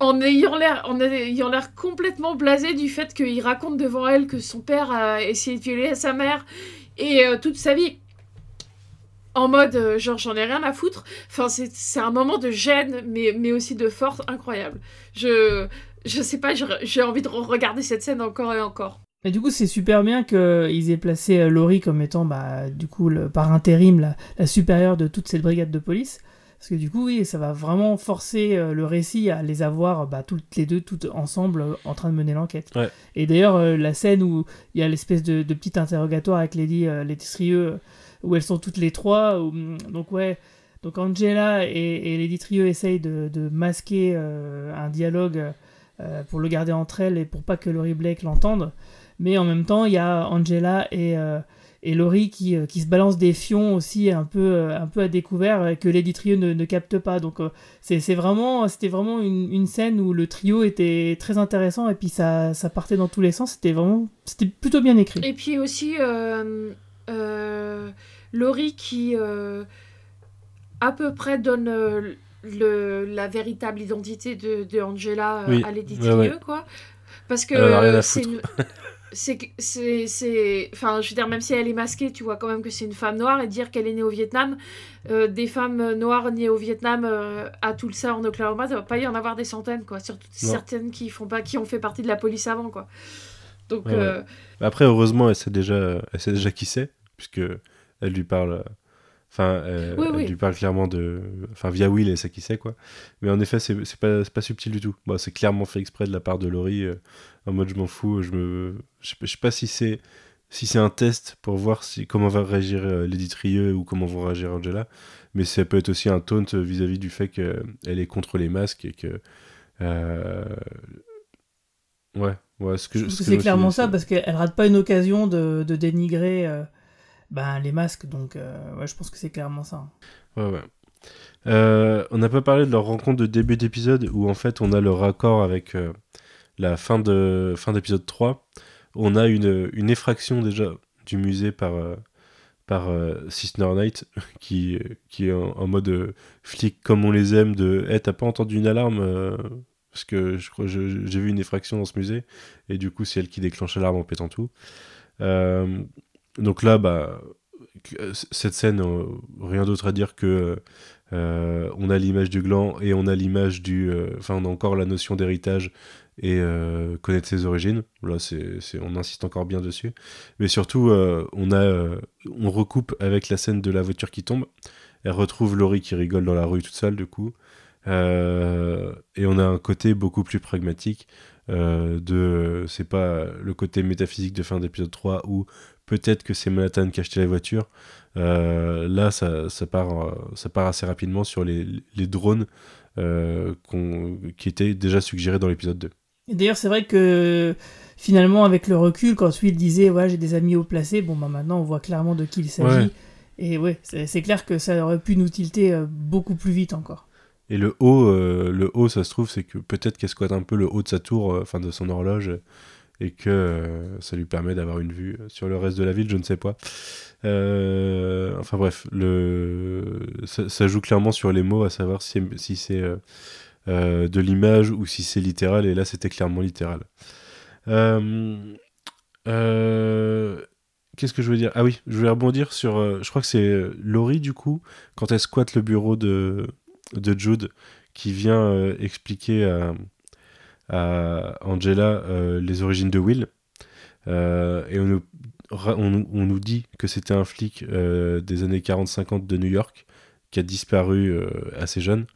en ayant l'air complètement blasé du fait qu'il raconte devant elle que son père a essayé de violer sa mère et euh, toute sa vie en mode euh, genre j'en ai rien à foutre. Enfin c'est un moment de gêne mais mais aussi de force incroyable. Je je sais pas, j'ai envie de re- regarder cette scène encore et encore. Et du coup, c'est super bien qu'ils aient placé euh, Laurie comme étant, bah, du coup, par intérim, la, la supérieure de toute cette brigade de police. Parce que du coup, oui, ça va vraiment forcer euh, le récit à les avoir bah, toutes les deux, toutes ensemble, euh, en train de mener l'enquête. Ouais. Et d'ailleurs, euh, la scène où il y a l'espèce de, de petit interrogatoire avec Lady, Lady Trieux, où elles sont toutes les trois. où, hum, donc, ouais. Donc, Angela et, et Lady Trieux essayent de, de masquer un dialogue pour le garder entre elles et pour pas que Laurie Blake l'entende. Mais en même temps, il y a Angela et, et Laurie qui, euh, qui se balancent des fions aussi un peu, euh, un peu à découvert et que Lady Trio ne, ne capte pas. Donc euh, c'est c'est vraiment, c'était vraiment une, une scène où le trio était très intéressant et puis ça, ça partait dans tous les sens. C'était vraiment, c'était plutôt bien écrit. Et puis aussi euh, euh, Laurie qui euh, à peu près donne euh, le, la véritable identité de, de Angela euh, Oui, à Lady ouais, ouais. Trieux, quoi. Parce que euh, c'est une- [laughs] c'est c'est c'est enfin je veux dire même si elle est masquée tu vois quand même que c'est une femme noire et dire qu'elle est née au Vietnam euh, des femmes noires nées au Vietnam euh, à Tulsa en Oklahoma ça va pas y en avoir des centaines quoi surtout Non. certaines qui font pas qui ont fait partie de la police avant quoi donc Ouais, ouais. euh, Après, heureusement, elle sait déjà, elle sait déjà qui c'est, puisque elle lui parle. Euh, Enfin, euh, Oui, elle lui parle clairement de. Enfin, via Will, elle sait qui c'est, quoi. Mais en effet, c'est pas, pas subtil du tout. Bon, c'est clairement fait exprès de la part de Laurie, euh, en mode je m'en fous, je me. Je sais pas- je sais pas si c'est. Si c'est un test pour voir si, comment va réagir euh, Lady Trieux ou comment vont réagir Angela, mais ça peut être aussi un taunt vis-à-vis du fait qu'elle est contre les masques et que. euh, Ouais, ouais, ce c'est me clairement ça parce qu'elle rate pas une occasion de, de dénigrer euh, ben, les masques. Donc euh, ouais, je pense que c'est clairement ça. Ouais, ouais. Euh, on n'a pas parlé de leur rencontre de début d'épisode où en fait on a le raccord avec euh, la fin de fin d'épisode 3. On a une, une effraction déjà du musée par, par Sister Knight [laughs] qui, qui est en, mode flic comme on les aime de Eh, t'as pas entendu une alarme Parce que je crois j'ai vu une effraction dans ce musée et du coup c'est elle qui déclenche l'alarme en pétant tout. Donc là, bah, que- cette scène, euh, rien d'autre à dire que euh, on a l'image du gland et on a l'image du. euh, Enfin, on a encore la notion d'héritage et euh, connaître ses origines. Là, on insiste encore bien dessus. Mais surtout, euh, on, euh, recoupe avec la scène de la voiture qui tombe. Elle retrouve Laurie qui rigole dans la rue toute seule, du coup. Euh, et on a un côté beaucoup plus pragmatique euh, de. C'est pas le côté métaphysique de fin d'épisode 3 où peut-être que c'est Manhattan qui a acheté la voiture. Euh, là, ça, ça, part, euh, ça part assez rapidement sur les, les drones euh, qui étaient déjà suggérés dans l'épisode 2. Et d'ailleurs, c'est vrai que finalement, avec le recul, quand Will disait ouais, j'ai des amis haut placés, bon, bah maintenant on voit clairement de qui il s'agit. Ouais. Et ouais, c'est clair que ça aurait pu nous tilter beaucoup plus vite encore. Et le haut, euh, le haut, ça se trouve, c'est que peut-être qu'elle squatte un peu le haut de sa tour, enfin de son horloge, et que euh, ça lui permet d'avoir une vue sur le reste de la ville, je ne sais pas. Euh, enfin bref, le... ça, joue clairement sur les mots, à savoir si, si c'est euh, de l'image ou si c'est littéral, et là c'était clairement littéral. Qu'est-ce que je veux dire? Ah oui, je voulais rebondir sur. je crois que c'est Laurie, du coup, quand elle squatte le bureau de, de Jude, qui vient expliquer à, à Angela euh, les origines de Will. Euh, et on nous, dit que c'était un flic euh, des années 40-50 de New York qui a disparu assez jeune.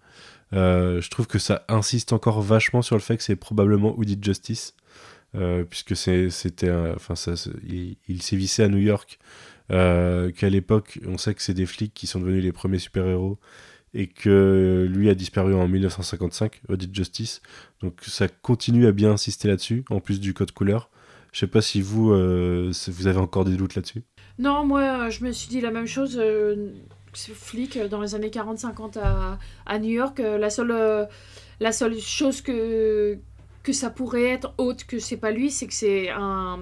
Je trouve que ça insiste encore vachement sur le fait que c'est probablement Who Did Justice, puisque c'était, enfin, il, il sévissait à New York, qu'à l'époque, on sait que c'est des flics qui sont devenus les premiers super-héros, et que lui a disparu en 1955, Who Did Justice. Donc ça continue à bien insister là-dessus, en plus du code couleur. Je sais pas si vous, euh, vous avez encore des doutes là-dessus. Non, moi, euh, je me suis dit la même chose. euh, flic euh, dans les années 40-50 à, New York, la seule, la seule chose que, que ça pourrait être autre que c'est pas lui, c'est que c'est un,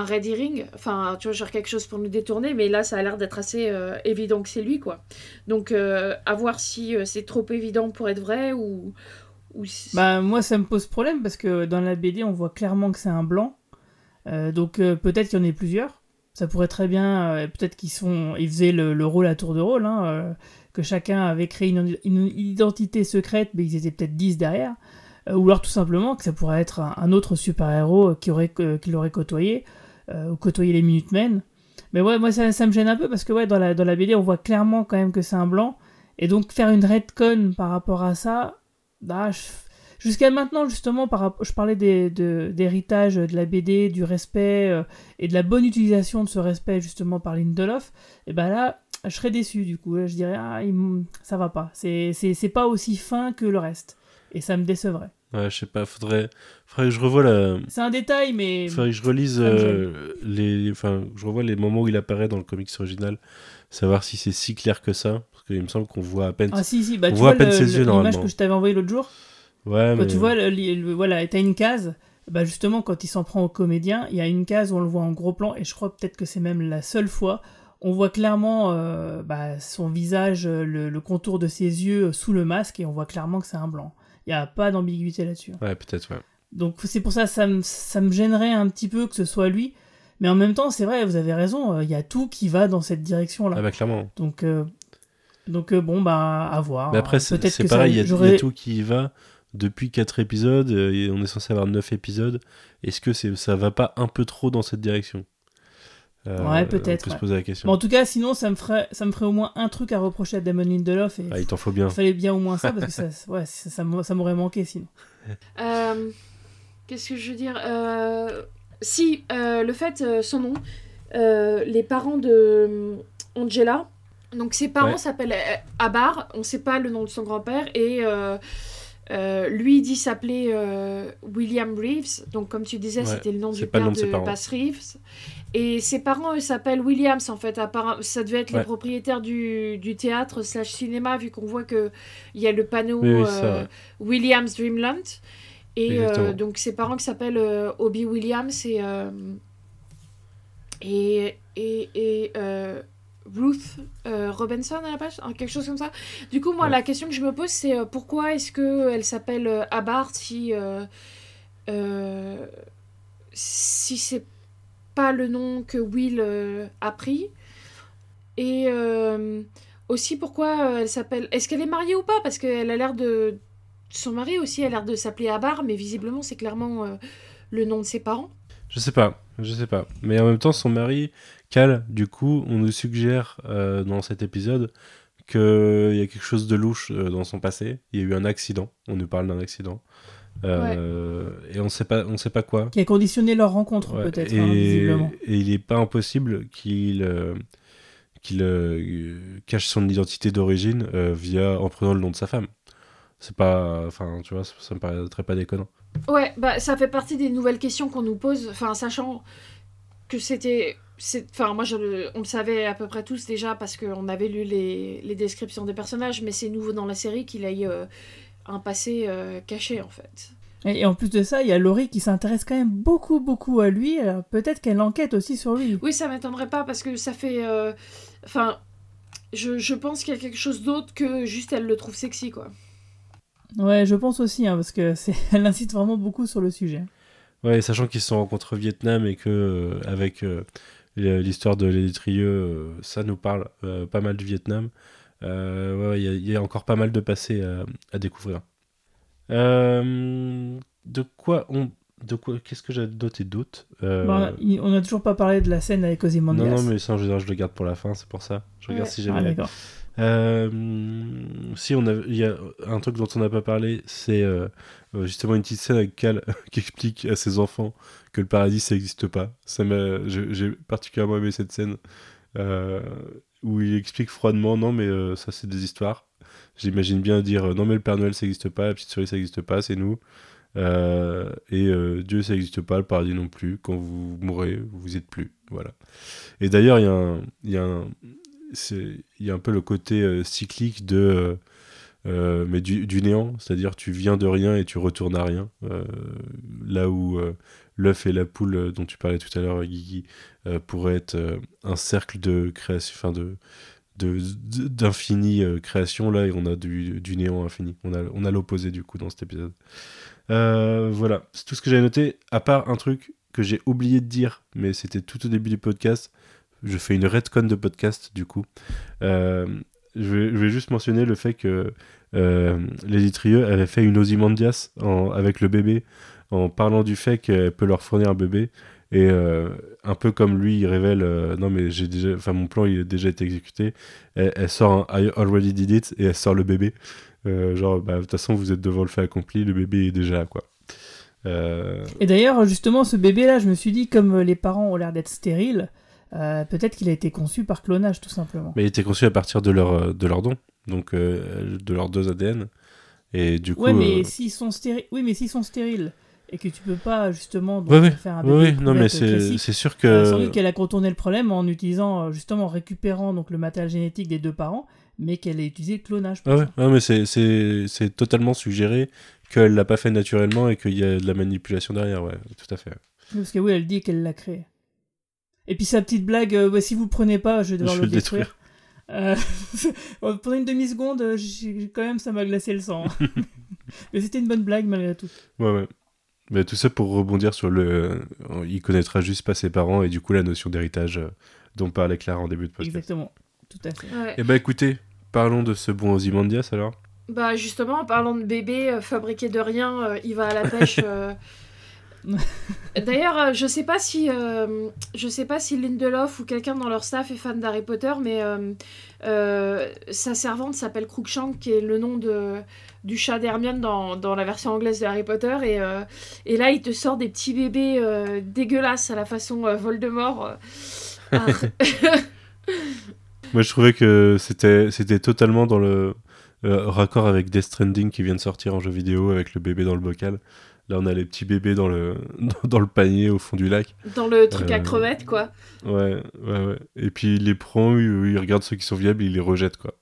un red herring. Enfin, tu vois, genre quelque chose pour nous détourner, mais là, ça a l'air d'être assez euh, évident que c'est lui, quoi. Donc, euh, à voir si euh, c'est trop évident pour être vrai ou. Bah, moi, ça me pose problème parce que dans la BD, on voit clairement que c'est un blanc. Donc, peut-être qu'il y en ait plusieurs. Ça pourrait très bien. peut-être qu'ils sont, ils faisaient le, le rôle à tour de rôle. hein, que chacun avait créé une, identité secrète, mais ils étaient peut-être 10 derrière. Ou alors, tout simplement, que ça pourrait être un, autre super-héros qui, aurait, euh, qui l'aurait côtoyé. Euh, ou côtoyé les Minutemen. Mais ouais, moi, ça, me gêne un peu parce que ouais, dans la, dans la BD, on voit clairement quand même que c'est un blanc. Et donc, faire une redcon par rapport à ça, bah, Jusqu'à maintenant, justement, par je parlais des- de- d'héritage de, la BD, du respect euh, et de la bonne utilisation de ce respect, justement, par Lindelof. Et ben là, je serais déçu, du coup. Je dirais, ah, ça va pas. C'est pas aussi fin que le reste. Et ça me décevrait. Ouais, je sais pas, faudrait, faudrait que je revoie la, C'est un détail, mais. faudrait que je relise me euh, les, enfin, je revois les moments où il apparaît dans le comics original, savoir si c'est si clair que ça, parce qu'il me semble qu'on voit à peine. Ah si, si, bah, On tu voit vois à peine le- ses le- yeux, l'image normalement. que je t'avais envoyée l'autre jour ouais, Quand mais tu vois, le, voilà, t'as une case, bah justement, quand il s'en prend au comédien, il y a une case où on le voit en gros plan, et je crois peut-être que c'est même la seule fois, on voit clairement euh, bah, son visage, le, le contour de ses yeux sous le masque, et on voit clairement que c'est un blanc. Il n'y a pas d'ambiguïté là-dessus. ouais, peut-être, ouais. Donc c'est pour ça, ça me, ça me gênerait un petit peu que ce soit lui, mais en même temps, c'est vrai, vous avez raison, euh, il y a tout qui va dans cette direction-là. Ah bah clairement. Donc, euh, donc euh, bon, bah à voir. Mais après, c'est pareil, il y a- y, tout qui y va depuis 4 épisodes, euh, et on est censé avoir 9 épisodes. Est-ce que c'est ça va pas un peu trop dans cette direction? Euh, Ouais, peut-être, se poser la question. Bon, en tout cas, sinon, ça me ferait, ça me ferait au moins un truc à reprocher à Damon Lindelof. Et Ah, il t'en faut bien. il fallait bien au moins ça, parce que ça, [laughs] ouais, ça, ça m'a- ça m'aurait manqué sinon. Euh, Qu'est-ce que je veux dire Euh, Si, euh, le fait, euh, son nom, euh, les parents de euh, Angela, donc ses parents s'appellent Abar, on sait pas le nom de son grand-père, et euh, lui dit s'appeler euh, William Reeves, donc comme tu disais, Ouais, c'était le nom du père nom de de. Bass Reeves. Et ses parents, ils s'appellent Williams, en fait. Ça devait être les propriétaires du, du théâtre slash cinéma, vu qu'on voit que il y a le panneau Oui, oui, ça, euh. Williams Dreamland. Et donc ses parents qui s'appellent Obi Williams et et et, et Ruth euh, Robinson à la page, hein, quelque chose comme ça. Du coup, moi, Ouais. la question que je me pose, c'est euh, pourquoi est-ce que elle s'appelle euh, Abarth si euh, euh, si c'est pas le nom que Will euh, a pris? Et euh, aussi pourquoi euh, elle s'appelle est-ce qu'elle est mariée ou pas? Parce qu'elle a l'air de son mari aussi a l'air de s'appeler Abar mais visiblement c'est clairement euh, le nom de ses parents Je sais pas, je sais pas. Mais en même temps, son mari, Cal, du coup, on nous suggère euh, dans cet épisode qu'il y a quelque chose de louche euh, dans son passé. Il y a eu un accident. On nous parle d'un accident. Euh, Et on sait pas, on sait pas quoi. Qui a conditionné leur rencontre, Ouais, peut-être, et, hein, visiblement. et il est pas impossible qu'il euh, qu'il euh, cache son identité d'origine euh, via en prenant le nom de sa femme. C'est pas, enfin, tu vois, ça, ça me paraîtrait pas déconnant. ouais bah ça fait partie des nouvelles questions qu'on nous pose enfin sachant que c'était enfin moi je le- on le savait à peu près tous déjà parce qu'on avait lu les, les descriptions des personnages mais c'est nouveau dans la série qu'il ait euh, un passé euh, caché en fait Et, et en plus de ça, il y a Laurie qui s'intéresse quand même beaucoup, beaucoup à lui. alors Peut-être qu'elle enquête aussi sur lui. Oui, ça m'étonnerait pas parce que ça fait. euh, Enfin, je, je pense qu'il y a quelque chose d'autre que juste elle le trouve sexy, quoi. Ouais, je pense aussi, hein, parce que c'est, [laughs] elle insiste vraiment beaucoup sur le sujet. Ouais, sachant qu'ils se sont rencontrés au Vietnam et que euh, avec euh, L'histoire de l'électrieux, euh, ça nous parle euh, pas mal du Vietnam. Ouais, Il y, a- il y a encore pas mal de passé à, à découvrir. De quoi on. De quoi Qu'est-ce que j'ai noté d'autre Euh, Bah, on a toujours pas parlé de la scène avec Ozymandias. Non, non, mais ça, général, je le garde pour la fin, c'est pour ça. Je regarde Ouais. si Ah, j'avais. d'accord. Euh, si on a, il y a un truc dont on n'a pas parlé, c'est euh, justement une petite scène avec Cal [laughs] qui explique à ses enfants que le paradis ça n'existe pas. Ça m'a, j'ai particulièrement aimé cette scène euh, où il explique froidement non mais euh, ça c'est des histoires. J'imagine bien dire euh, non mais le Père Noël ça n'existe pas, la petite souris ça n'existe pas, c'est nous. Euh, et euh, Dieu ça n'existe pas, le paradis non plus. Quand vous mourrez, vous êtes plus. Voilà. Et d'ailleurs il y y y a un peu le côté euh, cyclique de euh, mais du, néant c'est-à-dire tu viens de rien et tu retournes à rien. Euh, là où euh, l'œuf et la poule dont tu parlais tout à l'heure Guigui pourraient être un cercle de création enfin de d'infini création là et on a du, néant infini. On a on a l'opposé du coup dans cet épisode. Voilà. C'est tout ce que j'avais noté à part un truc que j'ai oublié de dire mais c'était tout au début du podcast. Je fais une redcon de podcast du coup. Je, vais, juste mentionner le fait que euh, Lady Trieux avait fait une Ozymandias en- avec le bébé en parlant du fait qu'elle peut leur fournir un bébé. Et euh, un peu comme lui, il révèle euh, non mais j'ai déjà, enfin mon plan il a déjà été exécuté. Elle, sort un I already did it et elle sort le bébé. Euh, genre bah, de toute façon vous êtes devant le fait accompli, le bébé est déjà là quoi. Et d'ailleurs, justement, ce bébé-là, je me suis dit, comme les parents ont l'air d'être stériles, euh, peut-être qu'il a été conçu par clonage, tout simplement. mais il était conçu à partir de leur euh, de leur don, donc euh, de leurs deux ADN. Et du coup, ouais, mais euh, s'ils sont stériles, oui, mais s'ils sont stériles et que tu peux pas justement donc, Ouais, ouais. faire un bébé Oui, oui, non, mais c'est sûr euh, sans que. doute qu'elle a contourné le problème en utilisant justement en récupérant donc le matériel génétique des deux parents, mais qu'elle a utilisé le clonage. Ah ouais, ouais, mais c'est- c'est c'est totalement suggéré qu'elle l'a pas fait naturellement et qu'il y a de la manipulation derrière, ouais, tout à fait. Parce que oui, elle dit qu'elle l'a créé. Et puis sa petite blague, euh, ouais, si vous le prenez pas, je vais devoir Je le vais le détruire. Euh, [laughs] pendant une demi-seconde, euh, j'ai- quand même, ça m'a glacé le sang. [laughs] Mais c'était une bonne blague malgré tout. Ouais, ouais. Mais tout ça pour rebondir sur le. Il connaîtra juste pas ses parents et du coup la notion d'héritage dont parlait Clara en début de podcast. Exactement. Tout à fait. Ouais. Eh bah écoutez, parlons de ce bon Ozymandias alors. Bah justement, en parlant de bébé euh, fabriqué de rien, euh, il va à la pêche. euh. [laughs] [laughs] D'ailleurs, euh, je sais pas si euh, je sais pas si Lindelof ou quelqu'un dans leur staff est fan d'Harry Potter, mais euh, sa servante s'appelle Crookshank, qui est le nom de du chat d'Hermione dans, dans la version anglaise de Harry Potter, et, et là il te sort des petits bébés dégueulasses à la façon Voldemort. Ah. [laughs] Moi je trouvais que c'était c'était totalement dans le raccord avec Death Stranding qui vient de sortir en jeu vidéo avec le bébé dans le bocal. Là on a les petits bébés dans le [laughs] dans le panier au fond du lac. dans le truc à Euh, crevettes, quoi. Ouais, ouais, ouais. Et puis il les prend, il, il regarde ceux qui sont viables, il les rejette, quoi.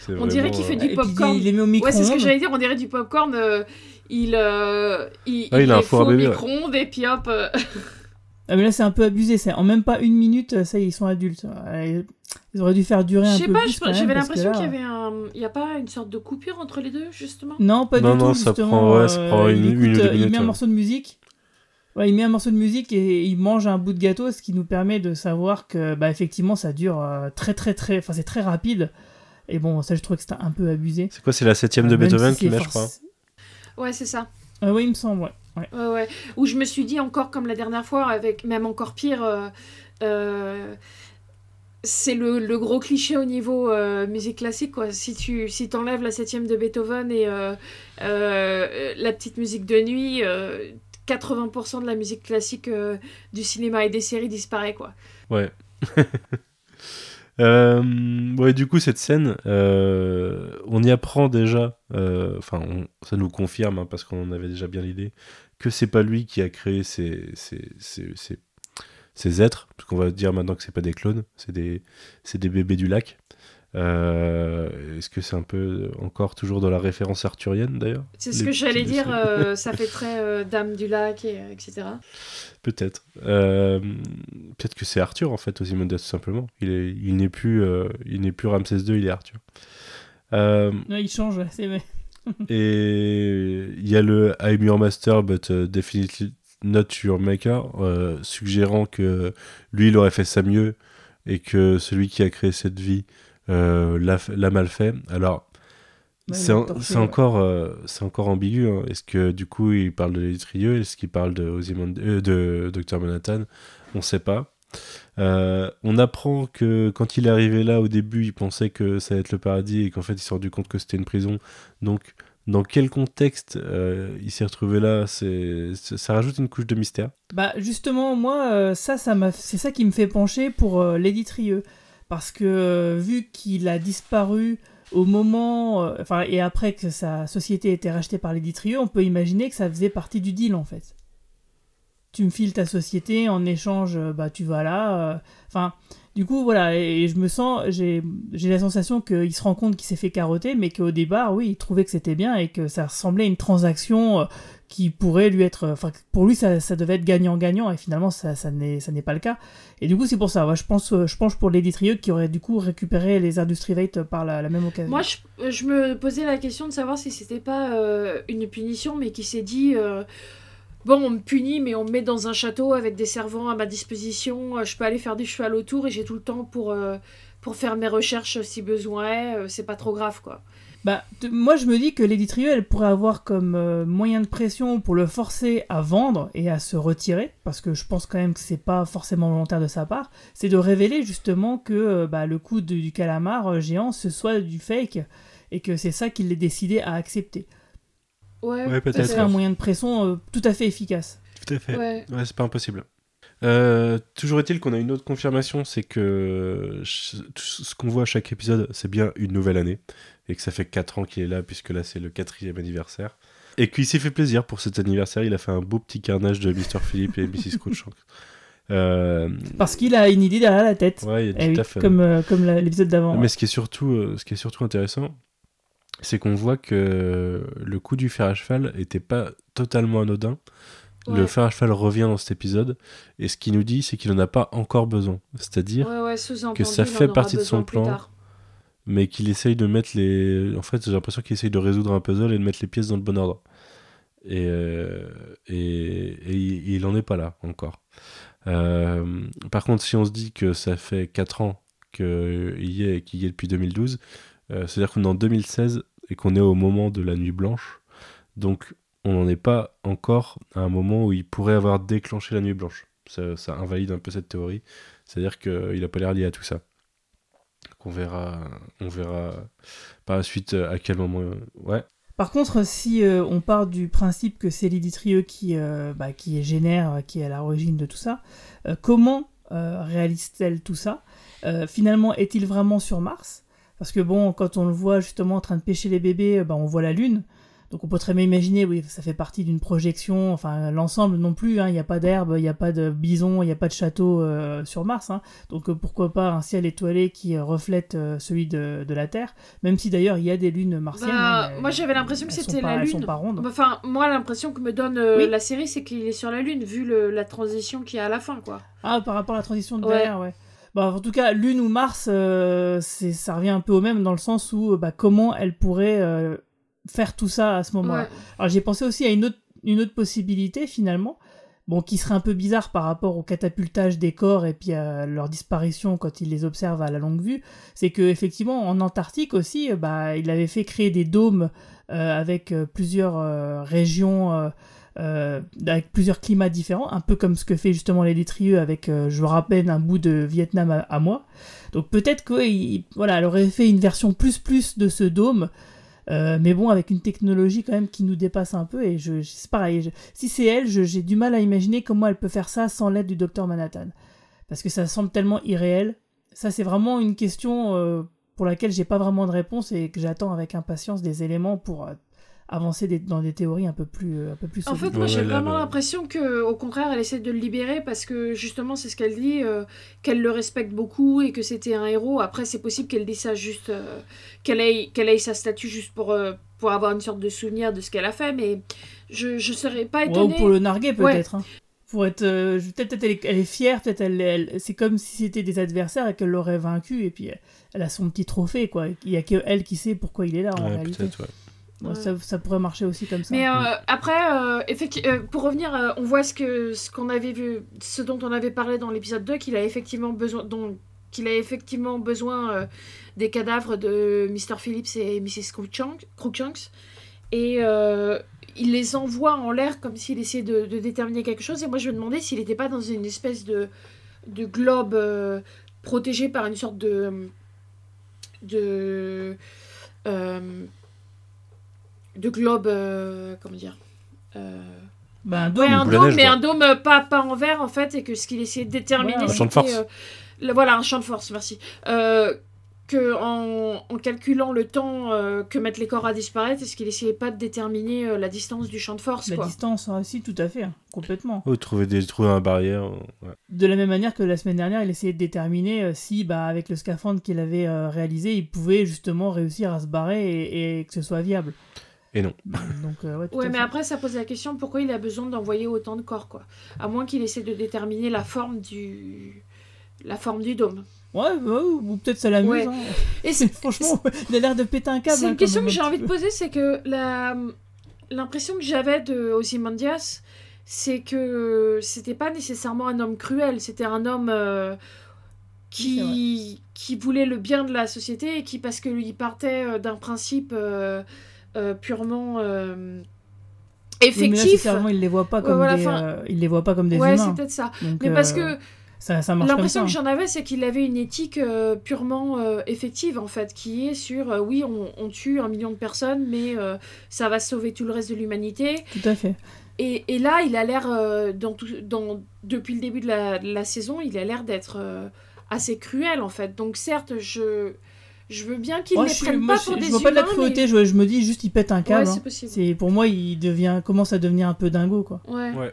C'est On dirait qu'il fait euh, du popcorn. il les met au Ouais, micro-ondes. c'est ce que j'allais dire, on dirait du popcorn. euh, il, euh, il, Ah, il a un four au bébé, ouais. micro-ondes et puis hop. [laughs] Ah, mais là, c'est un peu abusé. C'est en même pas une minute, ça y est, ils sont adultes. Ils auraient dû faire durer Je un sais peu pas, plus. je- quand même, j'avais l'impression qu'il y avait un. Il y a pas une sorte de coupure entre les deux, justement? Non, pas Non, du non, tout. ça justement, prend- ouais, ça euh, prend une- écoute, euh, Il met un morceau de musique. Ouais, il met un morceau de musique et il mange un bout de gâteau, ce qui nous permet de savoir que, bah, effectivement, ça dure euh, très, très, très. Enfin, c'est très rapide. Et bon, ça, je trouve que c'était un peu abusé. C'est quoi, c'est la septième de Beethoven si qui met, je crois. forc- Ouais, c'est ça. Euh, oui, il me semble, ouais. Ouais. Ouais, ouais. Où je me suis dit encore comme la dernière fois, avec même encore pire. euh, euh, c'est le, le gros cliché au niveau euh, musique classique quoi. Si tu si t'enlèves la septième de Beethoven et la petite musique de nuit, euh, 80% de la musique classique du cinéma et des séries disparaît quoi. Ouais. [laughs] Euh, ouais, du coup, cette scène, euh, on y apprend déjà, enfin, ça nous confirme, hein, parce qu'on en avait déjà bien l'idée, que c'est pas lui qui a créé ces, ces, ces, ces- ces êtres, parce qu'on va dire maintenant que c'est pas des clones, c'est des, c'est des bébés du lac. Euh, Est-ce que c'est un peu encore toujours dans la référence arthurienne d'ailleurs C'est ce Les que j'allais dire, euh, [laughs] ça fait très euh, Dame du lac et euh, etc. Peut-être. Euh, Peut-être que c'est Arthur en fait, Ozymandias tout simplement. Il est, il n'est plus, euh, il n'est plus Ramsès II, il est Arthur. Euh, Ouais, il change, c'est vrai. Et il y a le I'm your master, but uh, definitely, note sur Maker, euh, suggérant que lui, il aurait fait ça mieux et que celui qui a créé cette vie euh, l'a mal fait. Alors, Ouais, c'est en- torché, c'est ouais. encore, euh, c'est encore ambigu. hein. Est-ce que du coup, il parle de l'étrieux Est-ce qu'il parle de, Ozyman- euh, de Dr. Manhattan? On sait pas. Euh, on apprend que quand il est arrivé là au début, il pensait que ça allait être le paradis et qu'en fait il s'est rendu compte que c'était une prison. Donc, dans quel contexte euh, il s'est retrouvé là? C'est, Ça rajoute une couche de mystère. Bah justement, moi, euh, ça, c'est ça qui me fait pencher pour euh, Lady Trieux. Parce que vu qu'il a disparu au moment, et après que sa société a été rachetée par Lady Trieux, on peut imaginer que ça faisait partie du deal en fait. Tu me files ta société, en échange, euh, bah tu vas là. euh, Enfin, du coup, voilà, et, je me sens, j'ai, la sensation qu'il se rend compte qu'il s'est fait carotter, mais qu'au départ, oui, il trouvait que c'était bien et que ça ressemblait à une transaction euh, qui pourrait lui être. Enfin, pour lui, ça, ça devait être gagnant-gagnant, et finalement, ça, ça n'est pas le cas. Et du coup, c'est pour ça. je, pense, je pour Lady qui aurait du coup récupéré les Industry Vate par la, même occasion. Moi, je, me posais la question de savoir si c'était pas une punition, mais qui s'est dit Bon, on me punit, mais on me met dans un château avec des servants à ma disposition. euh, Je peux aller faire du cheval autour et j'ai tout le temps pour, euh, pour faire mes recherches si besoin est. euh, C'est pas trop grave, quoi. Bah, moi, je me dis que Lady elle pourrait avoir comme moyen de pression pour le forcer à vendre et à se retirer, parce que je pense quand même que c'est pas forcément volontaire de sa part, c'est de révéler justement que bah, le coup du calamar géant, ce soit du fake, et que c'est ça qu'il ait décidé à accepter. Ouais, Ouais, peut-être. Ça serait un moyen de pression euh, tout à fait efficace. Tout à fait. Ouais. Ouais, c'est pas impossible. Euh, toujours est-il qu'on a une autre confirmation, c'est que ce qu'on voit à chaque épisode, c'est bien une nouvelle année, et que ça fait 4 ans qu'il est là, puisque là c'est le quatrième anniversaire. Et qu'il s'est fait plaisir pour cet anniversaire, il a fait un beau petit carnage de Mr. Philippe et Mrs. Cruikshank. [laughs] Euh, Parce qu'il a une idée derrière la tête. ouais, il y a Eh tout oui, à fait. comme, euh, l'épisode d'avant. Mais ce qui est surtout, euh, ce qui est surtout intéressant, c'est qu'on voit que le coup du fer à cheval était pas totalement anodin. Le fer à cheval revient dans cet épisode, et ce qu'il nous dit, c'est qu'il n'en a pas encore besoin. C'est-à-dire, Ouais, ouais, sous-entendu, que ça fait partie de son plan. tard. mais qu'il essaye de mettre les. En fait, j'ai l'impression qu'il essaye de résoudre un puzzle et de mettre les pièces dans le bon ordre. Et, euh, et, et il il en est pas là encore. Euh, par contre, si on se dit que ça fait 4 ans qu'il y est et qu'il y est depuis 2012, euh, c'est-à-dire qu'on est en 2016 et qu'on est au moment de la nuit blanche. Donc, on n'en est pas encore à un moment où il pourrait avoir déclenché la nuit blanche. Ça, invalide un peu cette théorie. C'est-à-dire qu'il n'a pas l'air lié à tout ça. Verra, on verra par la suite euh, à quel moment. euh, Ouais. Par contre, si euh, on part du principe que c'est Lady Trieux qui, euh, bah, qui génère, euh, qui est à l'origine de tout ça, euh, comment euh, réalise-t-elle tout ça? Euh, Finalement, est-il vraiment sur Mars? Parce que bon, quand on le voit justement en train de pêcher les bébés, bah, on voit la Lune. Donc on peut très bien imaginer, oui, ça fait partie d'une projection, enfin l'ensemble non plus, hein, il n'y a pas d'herbe, il n'y a pas de bison, il n'y a pas de château euh, sur Mars. hein. Donc euh, pourquoi pas un ciel étoilé qui reflète euh, celui de, de la Terre, même si d'ailleurs il y a des lunes martiennes. Bah, hein, mais moi, j'avais l'impression que c'était la Elles sont Lune. pas rondes. Enfin, moi, l'impression que me donne Oui. la série, c'est qu'il est sur la Lune, vu le- la transition qu'il y a à la fin, quoi. Ah, par rapport à la transition de Ouais. derrière, ouais. Bah, en tout cas, Lune ou Mars, euh, ça revient un peu au même dans le sens où bah, comment elle pourrait euh, faire tout ça à ce moment-là. Ouais. Alors j'ai pensé aussi à une autre, une autre possibilité finalement, bon, qui serait un peu bizarre par rapport au catapultage des corps et puis à leur disparition quand il les observe à la longue vue, c'est que effectivement en Antarctique aussi, bah, il avait fait créer des dômes euh, avec euh, plusieurs régions. Euh, avec plusieurs climats différents, un peu comme ce que fait justement les Détrieux avec, euh, je rappelle, un bout de Vietnam à, moi. Donc peut-être que il- voilà, aurait fait une version plus plus de ce dôme, euh, mais bon, avec une technologie quand même qui nous dépasse un peu. Et je, c'est pareil, si c'est elle, j'ai du mal à imaginer comment elle peut faire ça sans l'aide du docteur Manhattan. Parce que ça semble tellement irréel. Ça, c'est vraiment une question pour laquelle j'ai pas vraiment de réponse et que j'attends avec impatience des éléments pour avancer des- dans des théories un peu plus, euh, un peu plus En fait, moi j'ai vraiment l'impression que, au contraire, elle essaie de le libérer parce que justement, c'est ce qu'elle dit, euh, qu'elle le respecte beaucoup et que c'était un héros. Après, c'est possible qu'elle dise ça juste, euh, qu'elle ait, qu'elle ait sa statue juste pour, euh, pour avoir une sorte de souvenir de ce qu'elle a fait, mais je, je serais pas Ouais, ou étonnée. pour le narguer Ouais. peut-être. hein. Pour être, euh, peut-être peut-être elle, est- elle est fière, peut-être elle, elle- c'est comme si c'était des adversaires et qu'elle l'aurait vaincu et puis elle, elle a son petit trophée quoi. Il y a que elle qui sait pourquoi il est là en Ouais, réalité. ouais. Ouais. ça, ça pourrait marcher aussi comme ça. Mais euh, après, euh, effecti- euh, pour revenir, euh, on voit ce que ce qu'on avait vu, ce dont on avait parlé dans l'épisode 2, qu'il a effectivement besoin, dont qu'il a effectivement besoin euh, des cadavres de Mr. Phillips et Mrs. Cruikshanks. Et euh, il les envoie en l'air comme s'il essayait de, de déterminer quelque chose. Et moi, je me demandais s'il n'était pas dans une espèce de, de globe euh, protégé par une sorte de. de. De globe. euh, comment dire euh, Bah, un Ouais, dôme. un boule à dôme, neige, mais quoi. un dôme euh, pas, pas en verre en fait, et que ce qu'il essayait de déterminer. Ouais, un champ de c'était, force. euh, le- voilà, un champ de force, merci. Euh, que en, en calculant le temps euh, que mettent les corps à disparaître, est-ce qu'il essayait pas de déterminer euh, la distance du champ de force La quoi. distance, hein, si, tout à fait, hein, complètement. Oh, trouver des dans la barrière. ouais. De la même manière que la semaine dernière, il essayait de déterminer euh, si, bah, avec le scaphandre qu'il avait euh, réalisé, il pouvait justement réussir à se barrer et, et que ce soit viable. Et non. Donc, euh, ouais, mais fait. après, ça pose la question pourquoi il a besoin d'envoyer autant de corps, quoi? À moins qu'il essaie de déterminer la forme du. La forme du dôme. Ouais, bah, ou peut-être ça l'amuse. Ouais. hein. [laughs] Et [laughs] c'est Franchement, il a l'air de péter un câble. c'est hein, une question que j'ai envie de poser, c'est que la l'impression que j'avais de Ozymandias, c'est que c'était pas nécessairement un homme cruel, c'était un homme euh, qui qui voulait le bien de la société et qui parce que lui partait euh, d'un principe euh, purement euh, Oui, mais là, effectif. sincèrement, il les voit pas comme voilà, des, euh, il les voit pas comme des ouais, c'est humains. peut-être ça. Donc, Mais parce euh, que ça, ça marche comme L'impression que j'en avais, c'est qu'il avait une éthique euh, purement euh, effective, en fait, qui est sur, euh, oui, on, on tue un million de personnes, mais euh, ça va sauver tout le reste de l'humanité. Tout à fait. Et, et là, il a l'air, euh, dans tout- dans, depuis le début de la, de la saison, il a l'air d'être euh, assez cruel, en fait. Donc certes, je, je veux bien qu'il ne les je, suis- prenne moi, pas je- pour je des vois pas de la humains, cruauté, je, je me dis juste il pète un câble. Ouais, hein. c'est pour moi, il devient, commence à devenir un peu dingo quoi. Ouais. Ouais.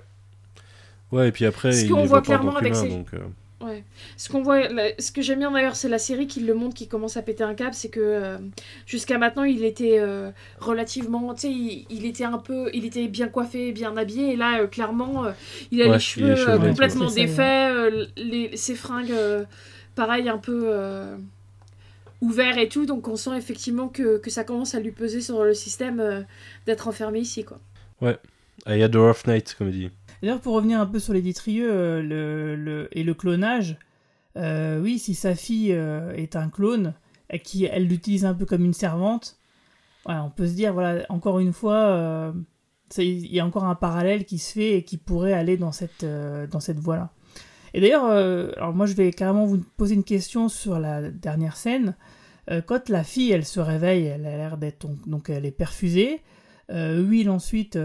Ouais, et puis après, Ce il qu'on les voit clairement avec donc... euh, Ouais. Ce qu'on voit, la- ce que j'aime bien d'ailleurs, c'est la série qui le montre, qui commence à péter un câble, c'est que euh, jusqu'à maintenant, il était euh, relativement, tu sais, il, il était un peu, il était bien coiffé, bien habillé, et là, euh, clairement, euh, il a Ouais, les cheveux cheveux euh, complètement défaits, euh, les, ses fringues, euh, pareil, un peu ouverts et tout, donc on sent effectivement que, que ça commence à lui peser sur le système euh, d'être enfermé ici, quoi. I had a rough night, comme il dit. D'ailleurs, pour revenir un peu sur les Détrieux euh, le, le- et le clonage, euh, oui, si sa fille euh, est un clone, et qui elle l'utilise un peu comme une servante, ouais, on peut se dire, voilà, encore une fois, euh, il y a encore un parallèle qui se fait et qui pourrait aller dans cette, euh, dans cette voie-là. Et d'ailleurs, euh, moi je vais carrément vous poser une question sur la dernière scène. Euh, quand la fille, elle se réveille, elle a l'air d'être donc, elle est perfusée. Euh, Will ensuite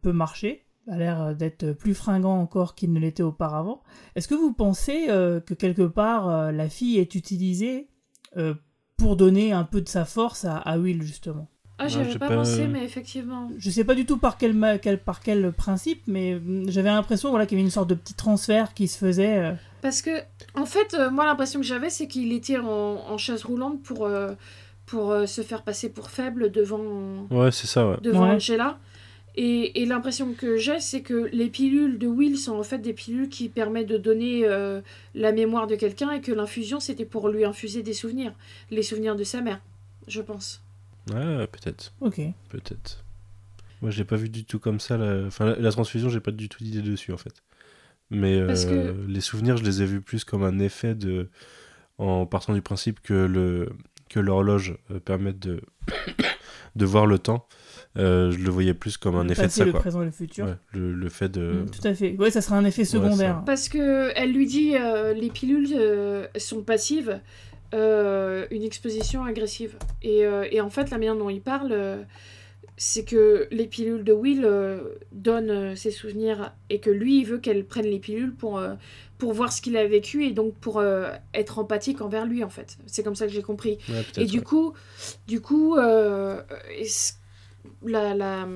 peut marcher, a l'air d'être plus fringant encore qu'il ne l'était auparavant. Est-ce que vous pensez que quelque part la fille est utilisée pour donner un peu de sa force à, à Will justement? Ah, Ouais, j'y avais j'ai pas, pas- pensé, mais effectivement. Je sais pas du tout par quel, ma- quel- par quel principe, mais hum, j'avais l'impression voilà, qu'il y avait une sorte de petit transfert qui se faisait. euh, Parce que, en fait, euh, moi, l'impression que j'avais, c'est qu'il était en, en chaise roulante pour, euh, pour euh, se faire passer pour faible devant, Ouais, c'est ça, ouais. devant Ouais. Angela. Et, et l'impression que j'ai, c'est que les pilules de Will sont en fait des pilules qui permettent de donner euh, la mémoire de quelqu'un et que l'infusion, c'était pour lui infuser des souvenirs. Les souvenirs de sa mère, je pense. Ouais, peut-être. Ok. Peut-être. Moi, je l'ai pas vu du tout comme ça. La, enfin, la, la transfusion, j'ai pas du tout d'idée dessus, en fait. Mais euh, que- les souvenirs, je les ai vus plus comme un effet de. En partant du principe que le que l'horloge euh, permette de [coughs] de voir le temps. euh, je le voyais plus comme un Le effet de passé, ça, le quoi. présent et le futur. Ouais, le, le fait de. Mm, Tout à fait. Ouais, ça sera un effet ça. secondaire. Parce que elle lui dit euh, les pilules euh, sont passives, euh, une exposition agressive. Et, euh, et en fait, la manière dont il parle, euh, c'est que les pilules de Will donnent ses souvenirs et que lui, il veut qu'elle prenne les pilules pour, pour voir ce qu'il a vécu et donc pour être empathique envers lui, en fait. C'est comme ça que j'ai compris. Ouais, Et du ouais. coup, du coup, la,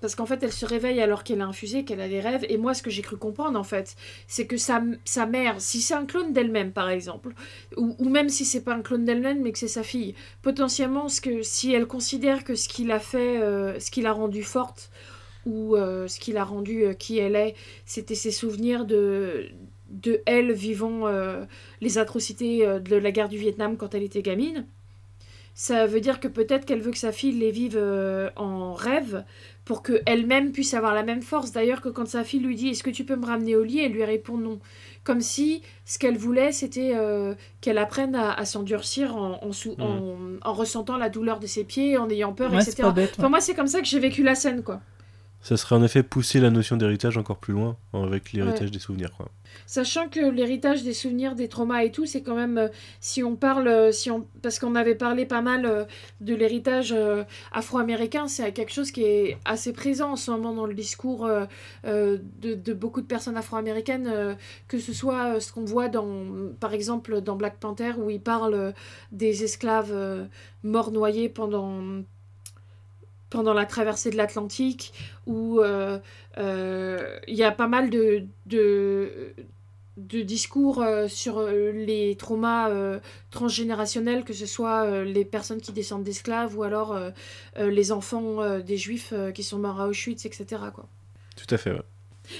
parce qu'en fait, elle se réveille alors qu'elle a infusé, qu'elle a des rêves. Et moi, ce que j'ai cru comprendre, en fait, c'est que sa, sa mère, si c'est un clone d'elle-même, par exemple, ou, ou même si c'est pas un clone d'elle-même, mais que c'est sa fille, potentiellement, ce que, si elle considère que ce qu'il a fait, euh, ce qui l'a rendue forte, ou euh, ce qui l'a rendue euh, qui elle est, c'était ses souvenirs de, de elle vivant euh, les atrocités de la guerre du Vietnam quand elle était gamine ça veut dire que peut-être qu'elle veut que sa fille les vive en rêve pour qu'elle-même puisse avoir la même force. D'ailleurs, que quand sa fille lui dit Est-ce que tu peux me ramener au lit elle lui répond non. Comme si ce qu'elle voulait, c'était euh, qu'elle apprenne à, s'endurcir en, en, sous- Mhm. en, en ressentant la douleur de ses pieds, en ayant peur, Ouais, etc. bête. Enfin, moi, c'est comme ça que j'ai vécu la scène, quoi. Ça serait en effet pousser la notion d'héritage encore plus loin avec l'héritage des souvenirs. Quoi. Sachant que l'héritage des souvenirs, des traumas et tout, c'est quand même, euh, si on parle, euh, si on, parce qu'on avait parlé pas mal euh, de l'héritage afro-américain, c'est quelque chose qui est assez présent en ce moment dans le discours de, de beaucoup de personnes afro-américaines, que ce soit ce qu'on voit dans, par exemple, dans Black Panther, où il parle des esclaves morts noyés pendant pendant la traversée de l'Atlantique, où euh, euh, il y a pas mal de, de, de discours euh, sur les traumas transgénérationnels, que ce soit les personnes qui descendent d'esclaves ou alors les enfants des juifs qui sont morts à Auschwitz, etc. Quoi. Tout à fait. ouais.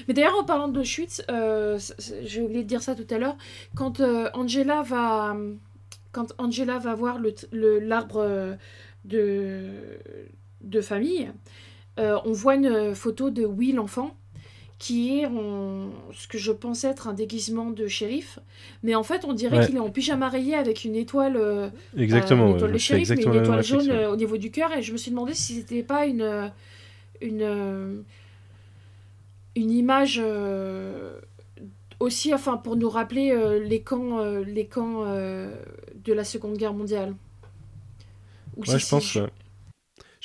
Mais d'ailleurs, en parlant d'Auschwitz, euh, j'ai oublié de dire ça tout à l'heure, quand euh, Angela va quand Angela va voir le t- le- l'arbre euh, de, de famille, euh, on voit une photo de Will l'enfant qui est en ce que je pense être un déguisement de shérif, mais en fait on dirait Ouais. qu'il est en pyjama rayé avec une étoile, euh, Exactement. euh, une ouais, étoile de shérif, mais exactement une étoile jaune au niveau du cœur, et je me suis demandé si c'était pas une une une image aussi, enfin pour nous rappeler euh, les camps, euh, les camps euh, de la Seconde Guerre mondiale. Ou Ouais, je pense.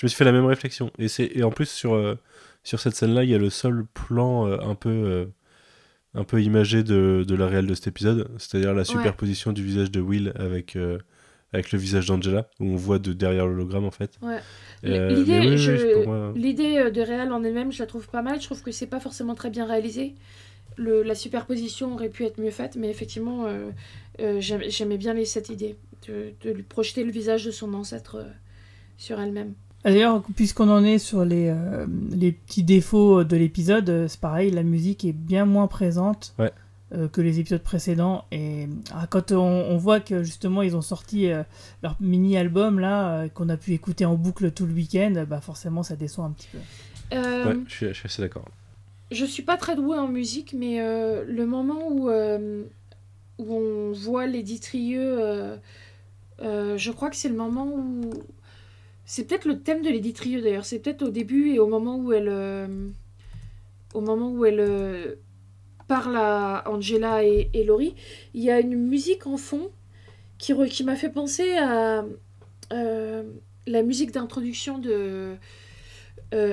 Je me suis fait la même réflexion. Et, et en plus, sur, euh, sur cette scène-là, il y a le seul plan euh, un peu. euh, un peu imagé de, de la réelle de cet épisode, c'est-à-dire la superposition du visage de Will avec, avec le visage d'Angela, où on voit de derrière l'hologramme en fait. Ouais. L'idée, oui, oui, moi- euh, de réel en elle-même, je la trouve pas mal. Je trouve que c'est pas forcément très bien réalisé. Le, la superposition aurait pu être mieux faite, mais effectivement, euh, euh, j'aim- j'aimais bien cette idée de, de lui projeter le visage de son ancêtre euh, sur elle-même. D'ailleurs, puisqu'on en est sur les, euh, les petits défauts de l'épisode, euh, c'est pareil, la musique est bien moins présente Ouais. euh, que les épisodes précédents. Et ah, quand on, on voit que justement ils ont sorti euh, leur mini-album là, euh, qu'on a pu écouter en boucle tout le week-end, bah forcément ça déçoit un petit peu. Euh, Ouais, je suis, je suis assez d'accord. Je suis pas très douée en musique, mais euh, le moment où, euh, où on voit Lady Trieux, euh, euh, je crois que c'est le moment où. C'est peut-être le thème de Lady Trieux d'ailleurs, c'est peut-être au début et au moment où elle. euh, euh, parle à Angela et, et Laurie, il y a une musique en fond qui, m'a fait penser à euh, la musique d'introduction de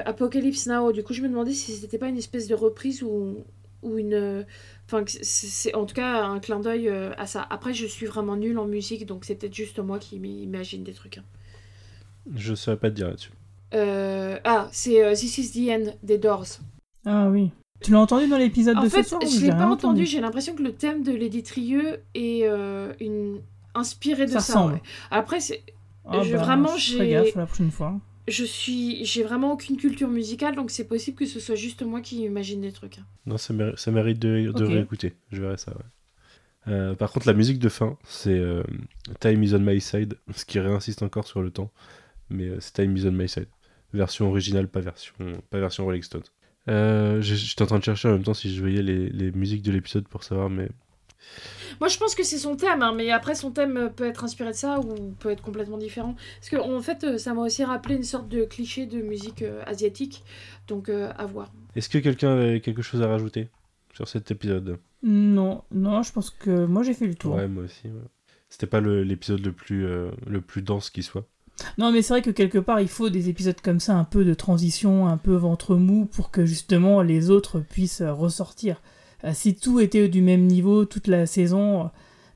Apocalypse Now. Du coup, je me demandais si c'était pas une espèce de reprise ou, ou une. Enfin, c'est- en tout cas un clin d'œil à ça. Après, je suis vraiment nulle en musique, donc c'est peut-être juste moi qui m'imagine des trucs. hein. Je saurais pas te dire là-dessus. Euh, ah, c'est euh, This is the End des Doors. Ah oui. Tu l'as entendu dans l'épisode de fait, ce soir je l'ai pas entendu. J'ai l'impression que le thème de Lady Trieux est euh, une... inspiré de Ça ça. ouais. Après, c'est Ah je- bah, vraiment, j'ai- gaffe la prochaine fois. je suis j'ai vraiment aucune culture musicale, donc c'est possible que ce soit juste moi qui imagine des trucs. hein. Non, ça, méri- ça mérite de, réécouter. Je verrai ça, ouais. Euh, par contre, la musique de fin, c'est euh, Time is on my side, ce qui réinsiste encore sur le temps. Mais euh, c'est Time is on my side. Version originale, pas version, pas version Rolling Stone. Euh, J'étais en train de chercher en même temps si je voyais les, les musiques de l'épisode pour savoir, mais Moi, je pense que c'est son thème, hein, mais après, son thème euh, peut être inspiré de ça ou peut être complètement différent. Parce que, en fait, euh, ça m'a aussi rappelé une sorte de cliché de musique euh, asiatique, donc euh, à voir. est-ce que quelqu'un avait quelque chose à rajouter sur cet épisode? Non, non, je pense que moi j'ai fait le tour. Ouais, moi aussi. ouais. C'était pas l'épisode le plus euh, le plus dense qui soit. Non, mais c'est vrai que quelque part, il faut des épisodes comme ça, un peu de transition, un peu ventre mou, pour que justement les autres puissent euh, ressortir. Euh, si tout était du même niveau toute la saison,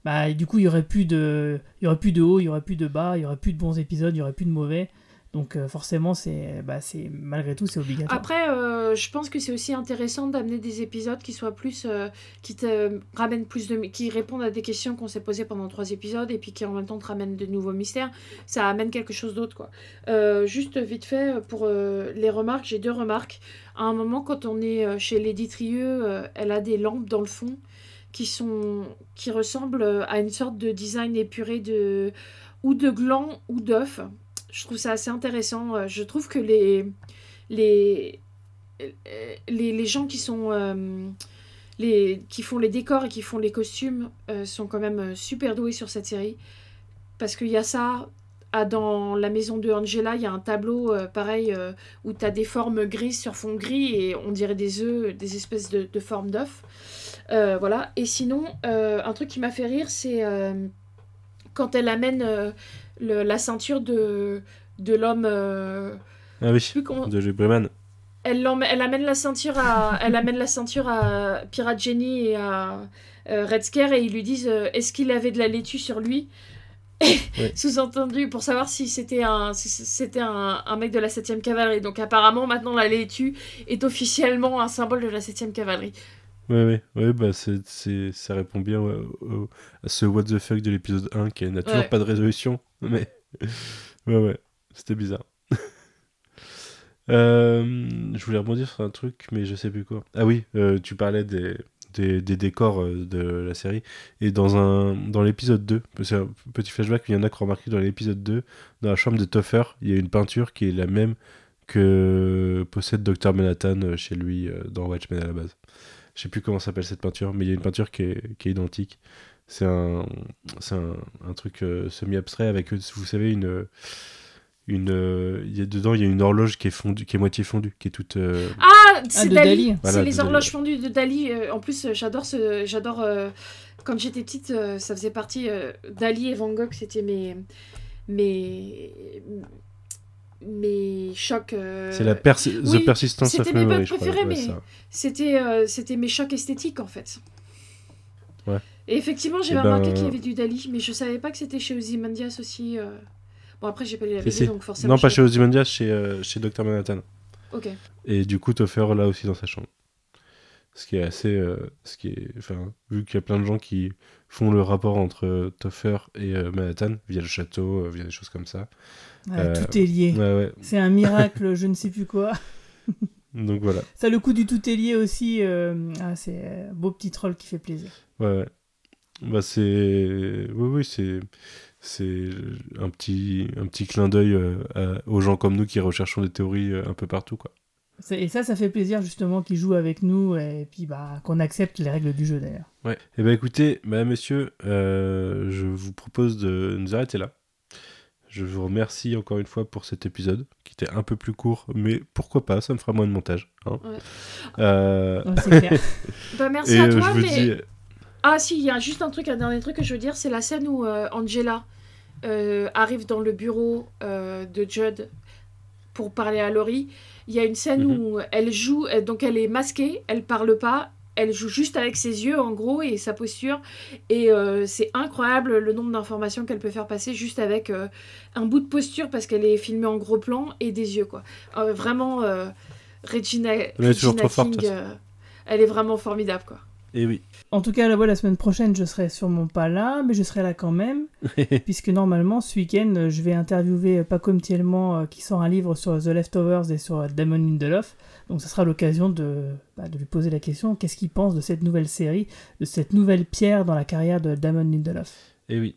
bah du coup, il y aurait plus de, aurait plus de haut, il y aurait plus de bas, il y aurait plus de bons épisodes, il y aurait plus de mauvais. Donc euh, forcément, c'est, bah, c'est malgré tout, c'est obligatoire. Après, euh, je pense que c'est aussi intéressant d'amener des épisodes qui soient plus. euh, qui te ramènent plus de. qui répondent à des questions qu'on s'est posées pendant trois épisodes et puis qui en même temps te ramènent de nouveaux mystères. Ça amène quelque chose d'autre, quoi. Juste vite fait, pour les remarques, j'ai deux remarques. À un moment, quand on est chez Lady Trieux, elle a des lampes dans le fond qui sont qui ressemblent à une sorte de design épuré de ou de gland ou d'œuf. Je trouve ça assez intéressant. Euh, Je trouve que les les les, les gens qui sont euh, les qui font les décors et qui font les costumes euh, sont quand même euh, super doués sur cette série parce qu'il y a ça dans la maison de Angela, il y a un tableau euh, pareil euh, où tu as des formes grises sur fond gris et on dirait des œufs, des espèces de, de formes d'œufs. Euh, voilà. Et sinon, euh, un truc qui m'a fait rire, c'est euh, quand elle amène euh, le- la ceinture de, de l'homme. euh, Ah oui, comment- de Jay Breman. elle, elle amène la ceinture à, elle amène la ceinture à Pirate Jenny et à euh, Red Scare et ils lui disent euh, est-ce qu'il avait de la laitue sur lui? [laughs] Sous-entendu pour savoir si c'était un, si c'était un, un mec de la 7ème cavalerie. Donc apparemment maintenant la laitue est officiellement un symbole de la 7ème cavalerie. Ouais, ouais, ouais, bah c'est, c'est, ça répond bien ouais, au- à ce what the fuck de l'épisode 1 qui n'a toujours Ouais. pas de résolution, [laughs] mais ouais, ouais, c'était bizarre. [laughs] Euh, je voulais rebondir sur un truc, mais je sais plus quoi. Ah oui, euh, tu parlais des, des, des décors euh, de la série, et dans, un, dans l'épisode 2, c'est un petit flashback, il y en a qui ont remarqué dans l'épisode 2, dans la chambre de Toffer, il y a une peinture qui est la même que possède Dr Manhattan chez lui dans Watchmen à la base. Je sais plus comment s'appelle cette peinture, mais il y a une peinture qui est, qui est identique. C'est un, c'est un, un truc euh, semi-abstrait avec, vous savez, une, une, euh, il y a dedans il y a une horloge qui est fondue, qui est moitié fondue, qui est toute. euh, Ah, c'est de Dali. Dali. Voilà, c'est les Dali. horloges fondues de Dali. Euh, en plus, j'adore ce, j'adore. euh, quand j'étais petite, euh, ça faisait partie. euh, Dali et Van Gogh, c'était mes, mes, mes chocs. euh, c'est la persi- oui, The Persistance of c'était mes Memory, bugs préférés, ouais, mais-. C'était, euh, c'était mes chocs esthétiques en fait. Ouais. Et effectivement, Eh j'avais ben, remarqué qu'il y avait du Dali, mais je savais pas que c'était chez Ozymandias aussi. euh. Bon, après, j'ai pas lu la BD, donc forcément. Non, pas chez Ozymandias, chez, euh, chez Dr Manhattan. Ok. Et du coup, Toffer là aussi dans sa chambre. Ce qui est assez. euh, ce qui est, enfin, vu qu'il y a plein de gens qui font le rapport entre euh, Toffer et euh, Manhattan via le château, euh, via des choses comme ça. Ouais, Euh, Tout est lié. C'est un miracle, je ne sais plus quoi. [laughs] Donc voilà. Ça, le coup du tout est lié aussi. euh, Ah, c'est un beau petit troll qui fait plaisir. Ouais, ouais. Bah, c'est. Oui, oui, c'est. C'est un petit, un petit clin d'œil euh, à- aux gens comme nous qui recherchons des théories euh, un peu partout, quoi. Et ça, ça fait plaisir justement qu'ils jouent avec nous et puis bah, qu'on accepte les règles du jeu d'ailleurs. Ouais. Eh ben écoutez, madame, messieurs, euh, je vous propose de nous arrêter là. Je vous remercie encore une fois pour cet épisode, qui était un peu plus court, mais pourquoi pas, ça me fera moins de montage. hein. Ouais. Euh, Ouais, c'est clair. [laughs] Bah, merci et à euh, toi, je mais. dis... Ah si, il y a juste un truc, un dernier truc que je veux dire, c'est la scène où euh, Angela euh, arrive dans le bureau euh, de Judd pour parler à Laurie. Il y a une scène Mhm. où elle joue, donc elle est masquée, elle parle pas, elle joue juste avec ses yeux en gros et sa posture. Et euh, c'est incroyable le nombre d'informations qu'elle peut faire passer juste avec euh, un bout de posture parce qu'elle est filmée en gros plan et des yeux quoi. Euh, vraiment, Regina, est toujours Regina trop forte, King, elle est vraiment formidable quoi. Et oui. En tout cas, là, ouais, la semaine prochaine, je serai sûrement pas là, mais je serai là quand même, [laughs] puisque normalement, ce week-end, euh, je vais interviewer Paco Mtielman, euh, qui sort un livre sur The Leftovers et sur euh, Damon Lindelof. Donc, ça sera l'occasion de, bah, de lui poser la question qu'est-ce qu'il pense de cette nouvelle série, de cette nouvelle pierre dans la carrière de Damon Lindelof? Et oui.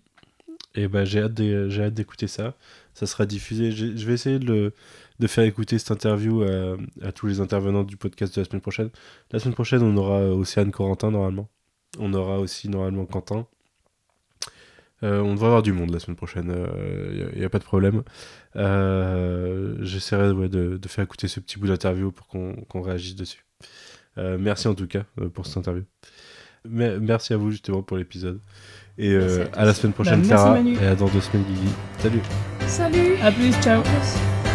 Et ben j'ai hâte d'é- j'ai hâte d'écouter ça. Ça sera diffusé. Je vais essayer de, le- de faire écouter cette interview à, à tous les intervenants du podcast de la semaine prochaine. La semaine prochaine, on aura Océane Corentin normalement. On aura aussi normalement Quentin. Euh, on devrait avoir du monde la semaine prochaine, il n'y a, pas de problème. Euh, J'essaierai ouais, de, de faire écouter ce petit bout d'interview pour qu'on réagisse dessus. Euh, merci en tout cas euh, pour cette interview. Mais- merci à vous justement pour l'épisode. Et euh, à à la semaine prochaine, Bah, Clara. Manu. Et à dans deux semaines, Guigui. Salut. Salut A plus, ciao Merci.